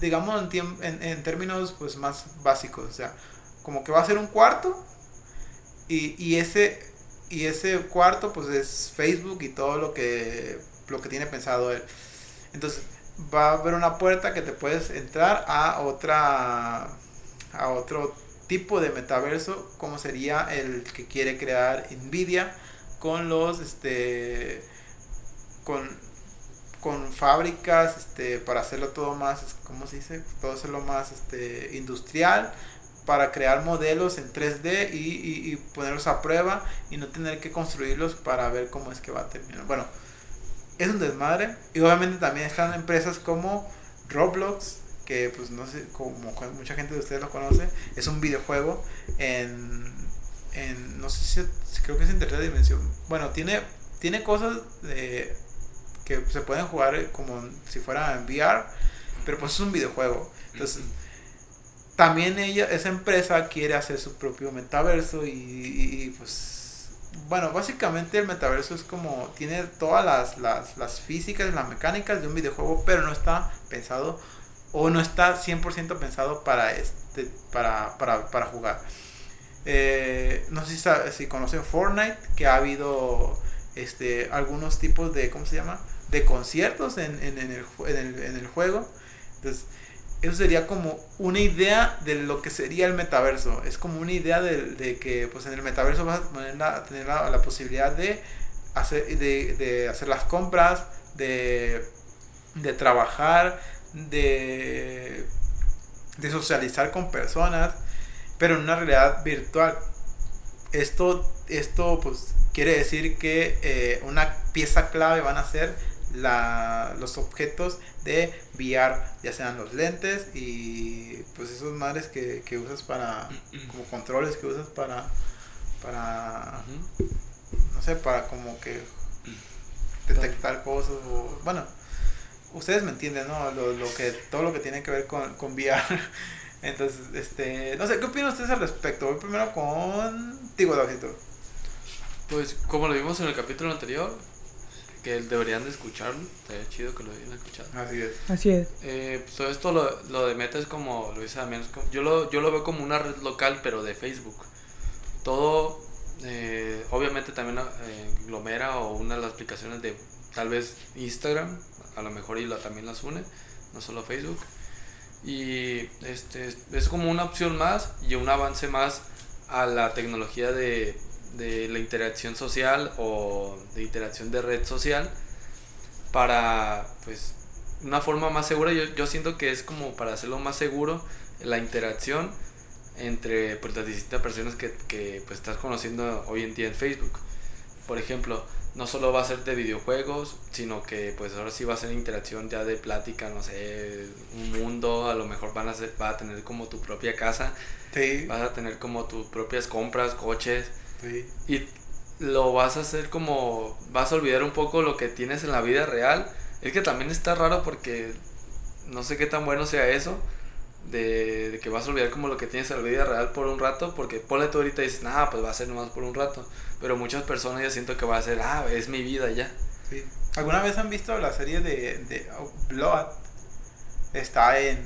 digamos en, tiem- en, en términos pues más básicos, o sea, como que va a ser un cuarto y, y ese y ese cuarto pues es Facebook y todo lo que lo que tiene pensado él. Entonces, va a haber una puerta que te puedes entrar a otra a otro tipo de metaverso como sería el que quiere crear Nvidia con los este con con fábricas este, para hacerlo todo más, ¿cómo se dice? Todo hacerlo más este, industrial, para crear modelos en 3D y, y, y, ponerlos a prueba y no tener que construirlos para ver cómo es que va a terminar. Bueno, es un desmadre. Y obviamente también están empresas como Roblox, que pues no sé, como mucha gente de ustedes lo conoce, es un videojuego en, en no sé si creo que es en tercera dimensión. Bueno, tiene, tiene cosas de, que se pueden jugar como si fuera en VR, pero pues es un videojuego. Entonces, también ella, esa empresa quiere hacer su propio metaverso y, y, pues, bueno, básicamente el metaverso es como, tiene todas las, las, las físicas, las mecánicas de un videojuego, pero no está pensado o no está 100% pensado para, este, para, para, para jugar. Eh, no sé si, si, conocen Fortnite, que ha habido este, algunos tipos de, ¿cómo se llama? De conciertos en, en, en, el, en, el, juego. Entonces, eso sería como una idea de lo que sería el metaverso. Es como una idea de, de que pues en el metaverso vas a tener la, tener la, la posibilidad de hacer, de, de, hacer las compras, de, de trabajar, de, de socializar con personas, pero en una realidad virtual. Esto, esto pues quiere decir que eh, una pieza clave van a ser la, los objetos de VR, ya sean los lentes y pues esos madres que, que usas para, como controles que usas para, para, no sé, para como que detectar cosas o, bueno, ustedes me entienden, ¿no? Lo, lo que, todo lo que tiene que ver con, con VR. Entonces, este, no sé, ¿qué opinan ustedes al respecto? Voy primero con Tigo Pues como lo vimos en el capítulo anterior, que deberían de escucharlo. Estaría chido que lo hayan escuchado. Así es. Así es. Eh, pues todo esto lo, lo de Meta es como lo dice Damián. Yo lo, yo lo veo como una red local, pero de Facebook. Todo, eh, obviamente también eh, Glomera o una de las aplicaciones de tal vez Instagram, a lo mejor y la, también las une, no solo Facebook. Y este es como una opción más y un avance más a la tecnología de de la interacción social o de interacción de red social para pues una forma más segura yo, yo siento que es como para hacerlo más seguro la interacción entre pues, las distintas personas que, que pues, estás conociendo hoy en día en Facebook por ejemplo no solo va a ser de videojuegos sino que pues ahora sí va a ser interacción ya de plática no sé un mundo a lo mejor van a ser, va a tener como tu propia casa sí. vas a tener como tus propias compras coches y lo vas a hacer como. Vas a olvidar un poco lo que tienes en la vida real. Es que también está raro porque no sé qué tan bueno sea eso. De, de, que vas a olvidar como lo que tienes en la vida real por un rato. Porque ponle tú ahorita y dices, nada, pues va a ser nomás por un rato. Pero muchas personas ya siento que va a ser, ah, es mi vida ya. Sí. ¿Alguna vez han visto la serie de, de Blood? Está en,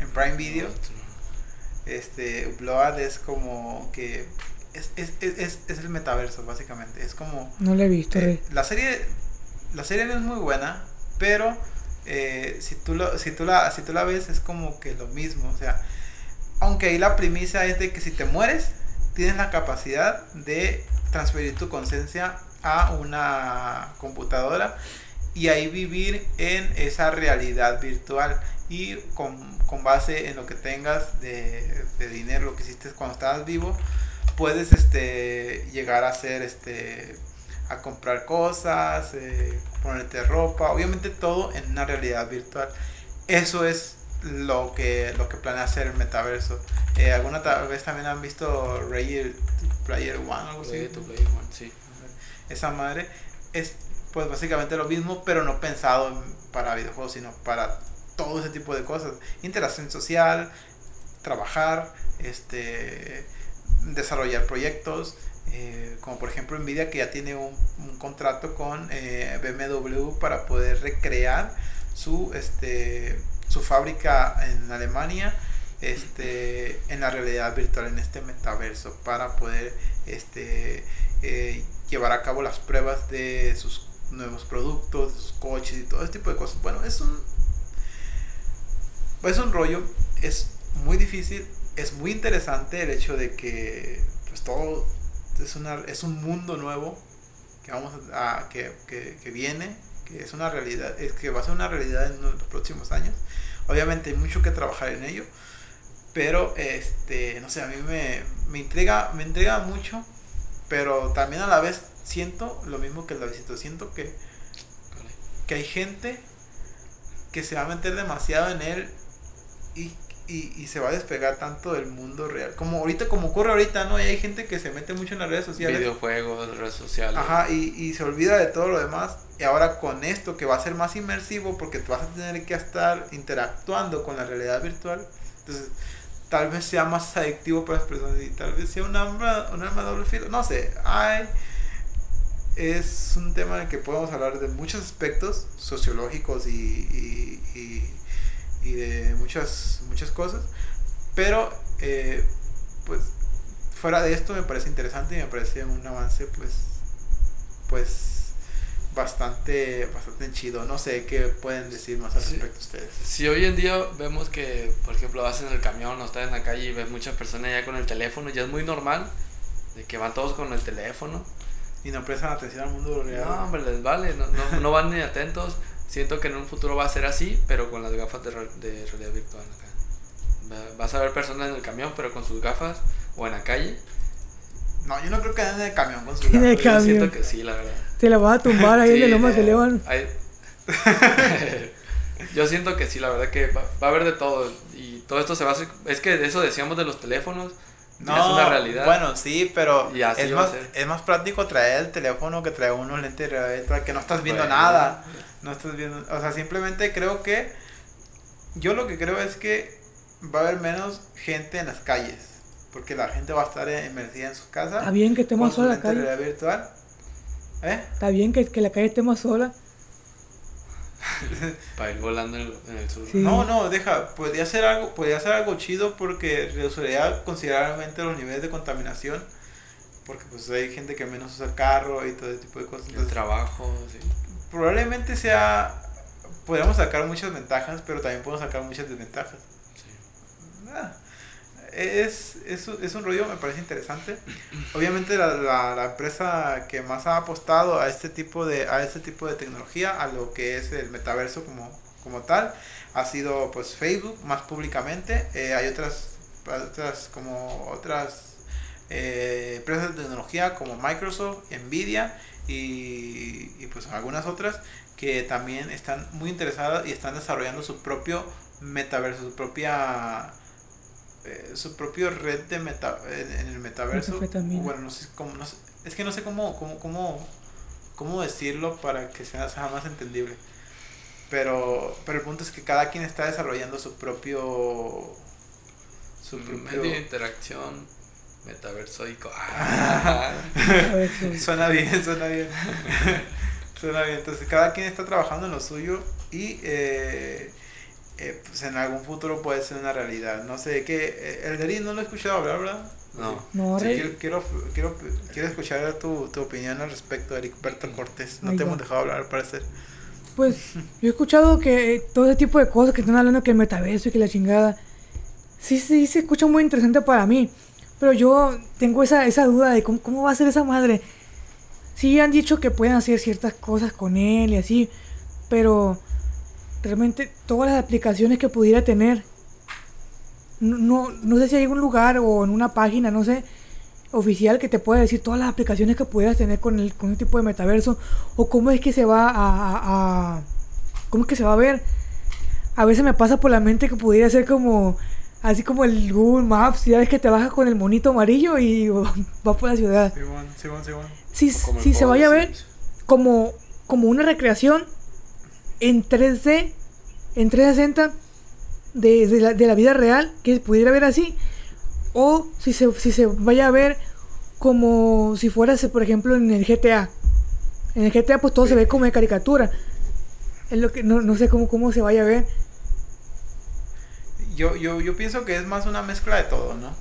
en Prime Video. Este, Blood es como que es, es, es, es, el metaverso, básicamente. Es como. No lo he visto, eh, La serie. La serie no es muy buena, pero eh, si, tú lo, si, tú la, si tú la ves, es como que lo mismo. O sea, aunque ahí la premisa es de que si te mueres, tienes la capacidad de transferir tu conciencia a una computadora y ahí vivir en esa realidad virtual y con, con base en lo que tengas de, de dinero, lo que hiciste cuando estabas vivo, puedes este llegar a hacer este a comprar cosas, eh, ponerte ropa, obviamente todo en una realidad virtual. Eso es lo que lo que planea hacer el metaverso. Eh, ¿Alguna vez también han visto Ready Player One algo así? Player One, sí. Esa madre es pues básicamente lo mismo, pero no pensado para videojuegos, sino para todo ese tipo de cosas. Interacción social, trabajar, este desarrollar proyectos, eh, como por ejemplo Nvidia que ya tiene un, contrato con eh, BMW para poder recrear su, este, su fábrica en Alemania este, en la realidad virtual, en este metaverso, para poder este, eh, llevar a cabo las pruebas de sus nuevos productos, de sus coches y todo ese tipo de cosas. Bueno, es un, es un rollo, es muy difícil, es muy interesante el hecho de que pues todo es, una, es un mundo nuevo que vamos a, que, que, que viene que es una realidad, es que va a ser una realidad en los próximos años. Obviamente hay mucho que trabajar en ello, pero este, no sé, a mí me, me intriga, me intriga mucho, pero también a la vez siento lo mismo que el visita siento que, que hay gente que se va a meter demasiado en él y, y, y se va a despegar tanto del mundo real. Como ahorita, como ocurre ahorita, ¿no? Y hay gente que se mete mucho en las redes sociales. Videojuegos, redes sociales. Ajá, y, y se olvida de todo lo demás. Y ahora con esto que va a ser más inmersivo porque tú vas a tener que estar interactuando con la realidad virtual. Entonces, tal vez sea más adictivo para las personas y tal vez sea un arma, un arma doble filo. No sé, hay... Es un tema en el que podemos hablar de muchos aspectos sociológicos y, y, y, y de muchas, muchas cosas. Pero, eh, pues, fuera de esto me parece interesante y me parece un avance, pues, pues bastante bastante chido. No sé qué pueden decir más al Sí. respecto ustedes. Si hoy en día vemos que, por ejemplo, vas en el camión o estás en la calle y ves muchas personas ya con el teléfono, ya es muy normal de que van todos con el teléfono. Y no prestan atención al mundo real. No, hombre, les vale, no, no, no van ni atentos. Siento que en un futuro va a ser así, pero con las gafas de, de realidad virtual acá. Va- Vas a ver personas en el camión, pero con sus gafas, o en la calle. No, yo no creo que anden en el camión con sus En el gafas. Yo camión. siento que sí, la verdad. Te la vas a tumbar ahí en Sí, el lomo eh, que levan. hay- Yo siento que sí, la verdad que va, va a haber de todo. Y todo esto se va a hacer. Es que de eso decíamos de los teléfonos. No, es una realidad. Bueno, sí, pero Y así es más, es más práctico traer el teléfono que traer unos lentes de realidad virtual que no estás viendo Bueno. nada. No estás viendo, o sea, simplemente creo que yo lo que creo es que va a haber menos gente en las calles, porque la gente va a estar inmersa en sus casas. Está bien que esté más sola la calle. realidad virtual. ¿Eh? Está bien que, que la calle esté más sola. Para ir volando en el, en el sur. Sí. No, no, deja, podría ser algo, podría ser algo chido porque reduciría considerablemente los niveles de contaminación. Porque pues hay gente que menos usa el carro y todo ese tipo de cosas. El Entonces, trabajo, sí. Probablemente sea, podríamos sacar muchas ventajas, pero también podemos sacar muchas desventajas. sí. Ah, es, es, un- es un rollo, me parece interesante. Obviamente la, la, la empresa que más ha apostado a este tipo de, a este tipo de tecnología, a lo que es el metaverso como, como tal, ha sido pues Facebook más públicamente. Eh, hay otras, otras como otras eh, empresas de tecnología como Microsoft, Nvidia y pues algunas otras que también están muy interesadas y están desarrollando su propio metaverso, su propia eh, su propio red de meta en, en el metaverso. Bueno, no sé cómo, no sé- es que no sé cómo, cómo, cómo, cómo decirlo para que sea, sea más entendible. Pero, pero el punto es que cada quien está desarrollando su propio su propio Medio de interacción metaversoico. Ah. Suena bien, suena bien. suena bien. Entonces, cada quien está trabajando en lo suyo y eh, eh, pues en algún futuro puede ser una realidad. No sé, ¿qué? Eh, El Derin no lo he escuchado hablar, ¿verdad? No. No, Sí, quiero, quiero, quiero, quiero escuchar tu, tu opinión al respecto, Ericberto Cortés. No Ahí te hemos dejado hablar, al parecer. Pues yo he escuchado que eh, todo ese tipo de cosas que están hablando que el metaverso y que la chingada. Sí, sí, se escucha muy interesante para mí. Pero yo tengo esa, esa duda de cómo, cómo va a ser esa madre. Sí han dicho que pueden hacer ciertas cosas con él y así. Pero realmente todas las aplicaciones que pudiera tener. No, no, no sé si hay algún lugar o en una página, no sé, oficial que te pueda decir todas las aplicaciones que pudieras tener con el con este tipo de metaverso o cómo es que se va a, cómo es que se va a ver. A veces me pasa por la mente que pudiera ser como así como el Google Maps, ya ves que te bajas con el monito amarillo y vas por la ciudad. El si se juego de vaya a ver como, como una recreación en 3D, en 360 de, de la, de la vida real, que se pudiera ver así, o si se, si se vaya a ver como si fuera, por ejemplo, en el GTA. En el GTA pues todo se ve como de caricatura. Es lo que no, no sé cómo, cómo se vaya a ver. Yo, yo, yo pienso que es más una mezcla de todo, ¿no?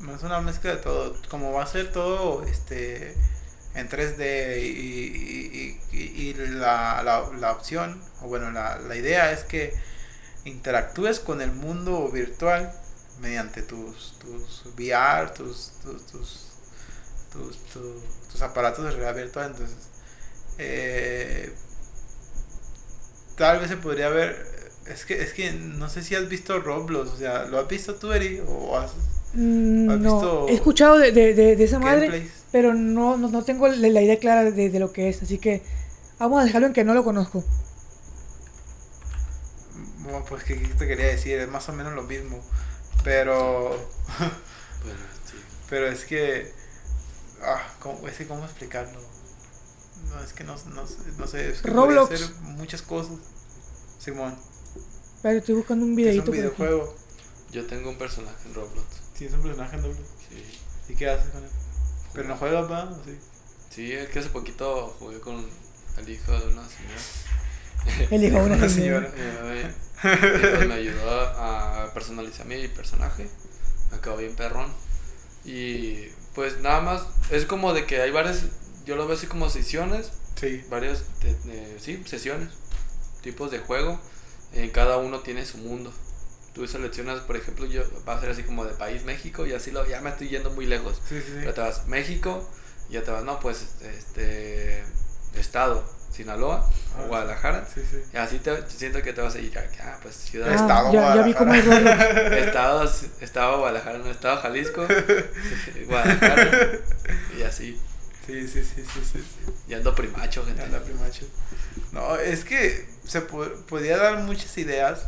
Más una mezcla de todo. Como va a ser todo este en 3D y, la, la, la opción, o bueno, la, la idea es que interactúes con el mundo virtual mediante tus, tus VR, tus, tus, tus, tus, tu- tus aparatos de realidad virtual. Entonces, eh, tal vez se podría ver. Es que, es que no sé si has visto Roblox, o sea, ¿lo has visto tú, Eri? ¿O has Mm, ¿Has no, visto he escuchado de, de, de, de esa madre, pero no, no, no tengo la, la idea clara de, de lo que es. Así que vamos a dejarlo en que no lo conozco. Bueno, pues que te quería decir, es más o menos lo mismo. Pero. Bueno, sí. Pero es que. Ah, ¿cómo, es que ¿cómo explicarlo? No, es que no, no, sé- no sé. Es que Roblox. hacer muchas cosas. Simón, Pero estoy buscando un que es videito un videojuego. Yo tengo un personaje en Roblox. Tienes un personaje en Roblox. Sí. ¿Y qué haces con él? Pero no juegas, ¿va? ¿O sí? Sí, es que hace poquito jugué con el hijo de una señora. El hijo de una señora. Eh, y me ayudó a a personalizar mi personaje. Me quedó bien perrón. Y pues nada más, es como de que hay varias, yo lo veo así como sesiones, Sí. varias, de- de- sí, sesiones, tipos de juego. En cada uno tiene su mundo. Tú seleccionas, por ejemplo, yo va a ser así como de país México y así lo, ya me estoy yendo muy lejos. Sí, sí, sí. Ya te vas México, y ya te vas, no, pues, este, estado, Sinaloa, Ah, o Guadalajara. Sí, sí. Y así te, siento que te vas a ir, ah, pues ciudad, Ah, Estado ya, ya vi cómo es estado, estado Guadalajara, no, estado Jalisco, Guadalajara, y así, Sí, sí, sí, sí, sí. sí. y ando primacho, gente. Anda, primacho. No, es que se po- podía dar muchas ideas,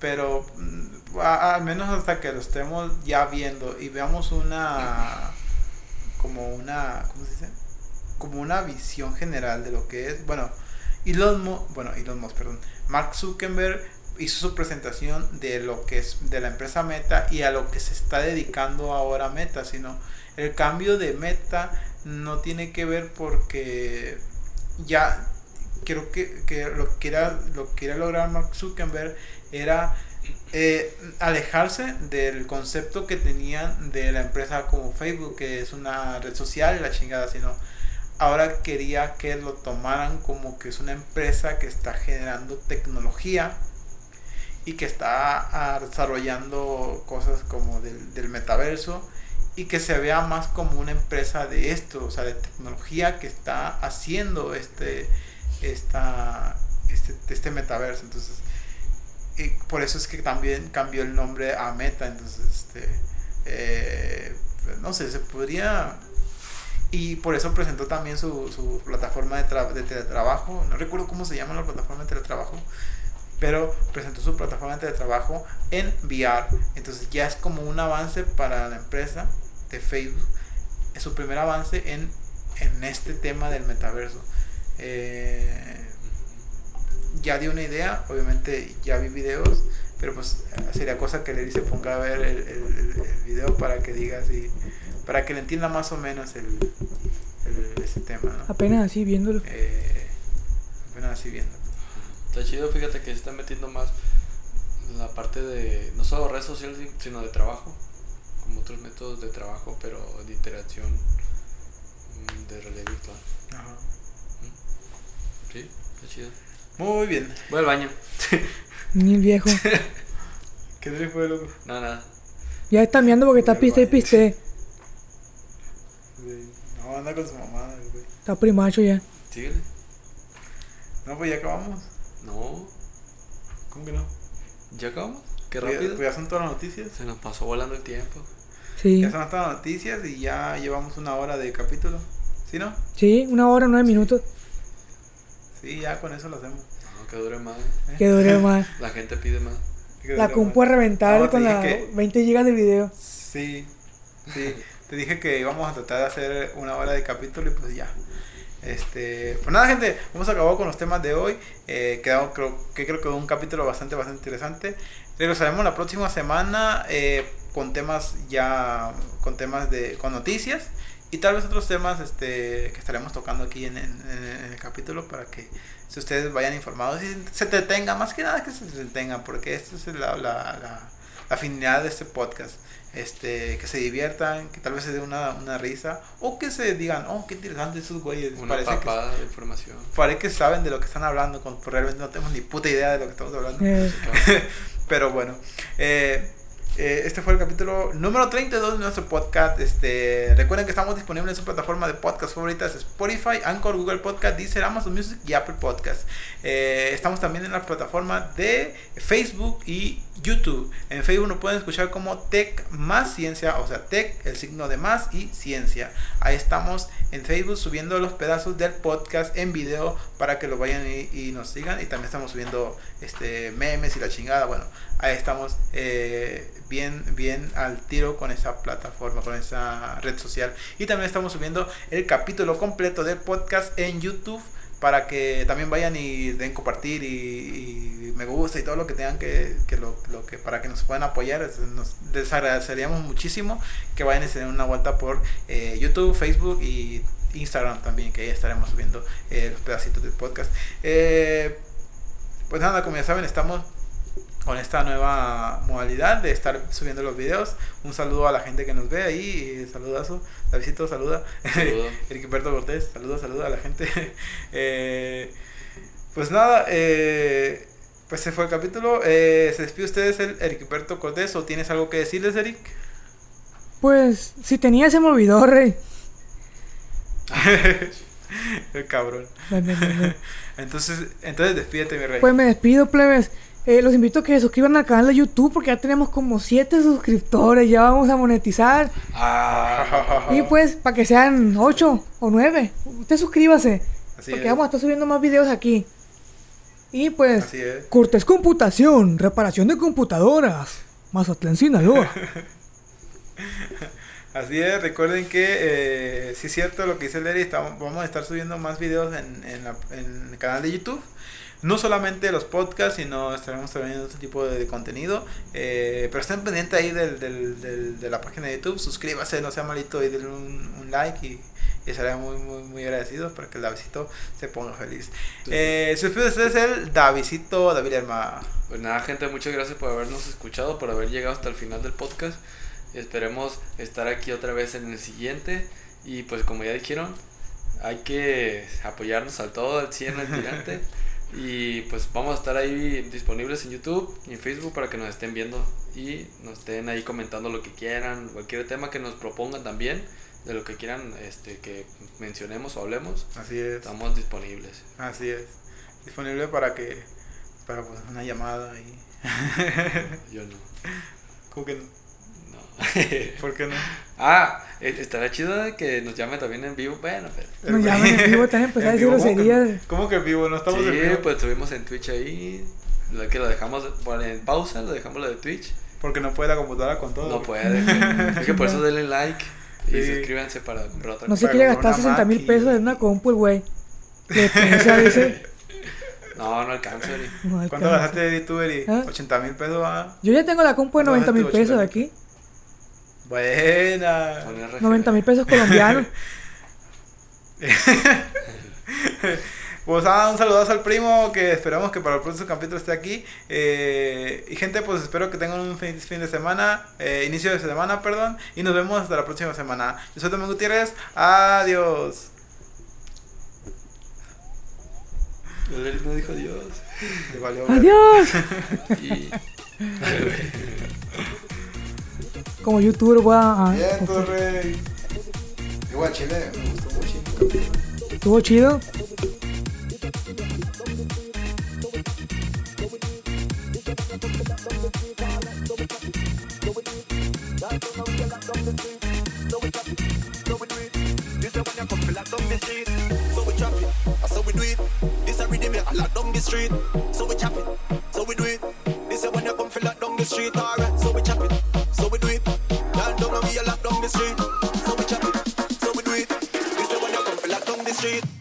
pero mm, al menos hasta que lo estemos ya viendo y veamos una como una ¿cómo se dice? como una visión general de lo que es, bueno, Elon Musk, bueno, Elon Musk, perdón, Mark Zuckerberg hizo su presentación de lo que es de la empresa Meta y a lo que se está dedicando ahora Meta, sino el cambio de Meta no tiene que ver porque ya creo que, que lo que quiera lo que quiera lograr Mark Zuckerberg era eh, alejarse del concepto que tenían de la empresa como Facebook que es una red social y la chingada sino ahora quería que lo tomaran como que es una empresa que está generando tecnología y que está ah, desarrollando cosas como del, del metaverso y que se vea más como una empresa de esto, o sea, de tecnología que está haciendo este, esta, este, este metaverso. Entonces, y por eso es que también cambió el nombre a Meta. Entonces, este, eh, no sé, se podría... Y por eso presentó también su, su plataforma de, tra- de teletrabajo. No recuerdo cómo se llama la plataforma de teletrabajo. Pero presentó su plataforma de teletrabajo en VR. Entonces ya es como un avance para la empresa de Facebook. Es su primer avance en, en este tema del metaverso. Eh, ya dio una idea, obviamente ya vi videos, pero pues sería cosa que Lery se ponga a ver el, el, el- el video para que diga así, para que le entienda más o menos el, el- ese tema, ¿no? Apenas así viéndolo. Eh, apenas así viendo. Está chido, fíjate que se está metiendo más la parte de, no solo redes sociales, sino de trabajo, como otros métodos de trabajo, pero de interacción mm, de realidad virtual. Ajá. Sí, está chido. Muy bien. Voy al baño. Ni el viejo. ¿Qué te fue, loco? No, nada. Ya está mirando porque está piste y piste. No, anda con su mamá, güey. Está primacho ya. Síguele. No, pues ya acabamos. No, ¿Cómo que no? ¿ya acabamos? Qué Pues ya- rápido. Pues ya son todas las noticias. Se nos pasó volando el tiempo. Sí. Ya son todas las noticias y ya llevamos una hora de capítulo. ¿Sí, no? Sí, una hora, nueve minutos. Sí, ya con eso lo hacemos. Que dure más. ¿eh? Que dure más. La gente pide más. La compu a reventar No, con dije la que- 20 gigas de video. Sí, sí. Te dije que íbamos a tratar de hacer una hora de capítulo y pues ya. Este, pues nada, gente, hemos acabado con los temas de hoy. Eh, quedamos, creo, que creo que un capítulo bastante, bastante interesante. Regresaremos la próxima semana eh, con temas ya, con temas de, con noticias y tal vez otros temas este, que estaremos tocando aquí en- en- en el capítulo para que si ustedes vayan informados y se detengan, más que nada que se detengan, porque esta es la, la, la, la finalidad de este podcast. Este, que se diviertan, que tal vez se dé una, una risa, o que se digan, oh, qué interesante esos güeyes. Una Parece que, papada de información. parece que saben de lo que están hablando, cuando realmente no tenemos ni puta idea de lo que estamos hablando. Eh, Pero bueno, eh, eh, este fue el capítulo número 32 de nuestro podcast. Este, recuerden que estamos disponibles en su plataforma de podcast favoritas: Spotify, Anchor, Google Podcast, Deezer, Amazon Music y Apple Podcast. Eh, estamos también en la plataforma de Facebook y YouTube. En Facebook nos pueden escuchar como Tech más Ciencia, o sea, Tech, el signo de más y ciencia. Ahí estamos en Facebook subiendo los pedazos del podcast en video para que lo vayan y, nos sigan. Y también estamos subiendo este memes y la chingada. Bueno, ahí estamos eh, bien, bien al tiro con esa plataforma, con esa red social. Y también estamos subiendo el capítulo completo del podcast en YouTube para que también vayan y den compartir y, me gusta y todo lo que tengan que, que, lo, lo, que para que nos puedan apoyar nos les agradeceríamos muchísimo que vayan y se den una vuelta por eh, YouTube, Facebook y Instagram también que ahí estaremos subiendo eh, los pedacitos del podcast. Eh, pues nada como ya saben estamos con esta nueva modalidad de estar subiendo los videos. Un saludo a la gente que nos ve ahí, saludazo, Davidito, saluda. Saludo. Ericberto Cortés, saluda, saluda a la gente. Eh, pues nada, eh, pues se fue el capítulo. Eh, ¿Se despide ustedes el Ericberto Cortés o tienes algo que decirles, Eric? Pues, si tenía se me olvidó, rey. el cabrón. entonces, entonces despídete, mi rey. Pues me despido, plebes. Eh, los invito a que se suscriban al canal de YouTube porque ya tenemos como 7 suscriptores, ya vamos a monetizar. Ah. Y pues, para que sean 8 o 9, usted suscríbase. porque vamos a estar subiendo más videos aquí. Y pues, Cortés Computación, reparación de computadoras, Mazatlán, Sinaloa. Así es, recuerden que eh, si es cierto lo que dice Larry, vamos a estar subiendo más videos en, en el canal de YouTube no solamente los podcasts, sino estaremos trayendo otro tipo de, contenido. Eh, pero estén pendientes ahí del, del, de la página de YouTube, suscríbase, no sea malito y denle un, like y, y estaré muy, muy, muy agradecido para que el Davidito se ponga feliz. Eh, su este es el Davidito David Herma. Pues nada, gente, muchas gracias por habernos escuchado, por haber llegado hasta el final del podcast. Esperemos estar aquí otra vez en el siguiente. Y pues como ya dijeron, hay que apoyarnos al todo, al 100 al tirante. Y pues vamos a estar ahí disponibles en YouTube y en Facebook para que nos estén viendo y nos estén ahí comentando lo que quieran, cualquier tema que nos propongan también, de lo que quieran este, que mencionemos o hablemos. Así es. Estamos disponibles. Así es. Disponible para que, para pues, una llamada y... Yo no. ¿Cómo que no? No. ¿Por qué no? Ah, eh, estará chido que nos llamen también en vivo. Bueno, pero. Nos llamen en vivo también, pues a decir groserías. ¿Cómo que en vivo? No estamos en vivo. pues estuvimos en Twitch ahí. Lo que lo dejamos en pausa, lo dejamos lo de Twitch. Porque no puede la computadora con todo. No puede. es que por eso denle like y suscríbanse para comprar otra No se quiere gastar 60 mil pesos en una compu, güey. ¿Qué piensa ese? No, no alcanza, no ¿Cuánto gastaste de tú, Eri? ¿80 mil pesos? Ah? Yo ya tengo la compu de 90 mil pesos de aquí. Buena. 90 mil pesos colombianos. pues ah, un saludazo al primo que esperamos que para el próximo capítulo esté aquí. Eh, y gente, pues espero que tengan un fin, fin de semana, eh, inicio de semana, perdón. Y nos vemos hasta la próxima semana. Yo soy Domingo Gutiérrez. Adiós. no dijo adiós. Adiós. y... como youtuber voy a... Bien, Torre. Igual Chile, me gustó mucho. ¿Estuvo chido? street, so we chop it, so we do it. This is when you come feel like down the street, alright, so we chop be a lock down the street. So we chop it, so we do it. We say when you come, lock down the street.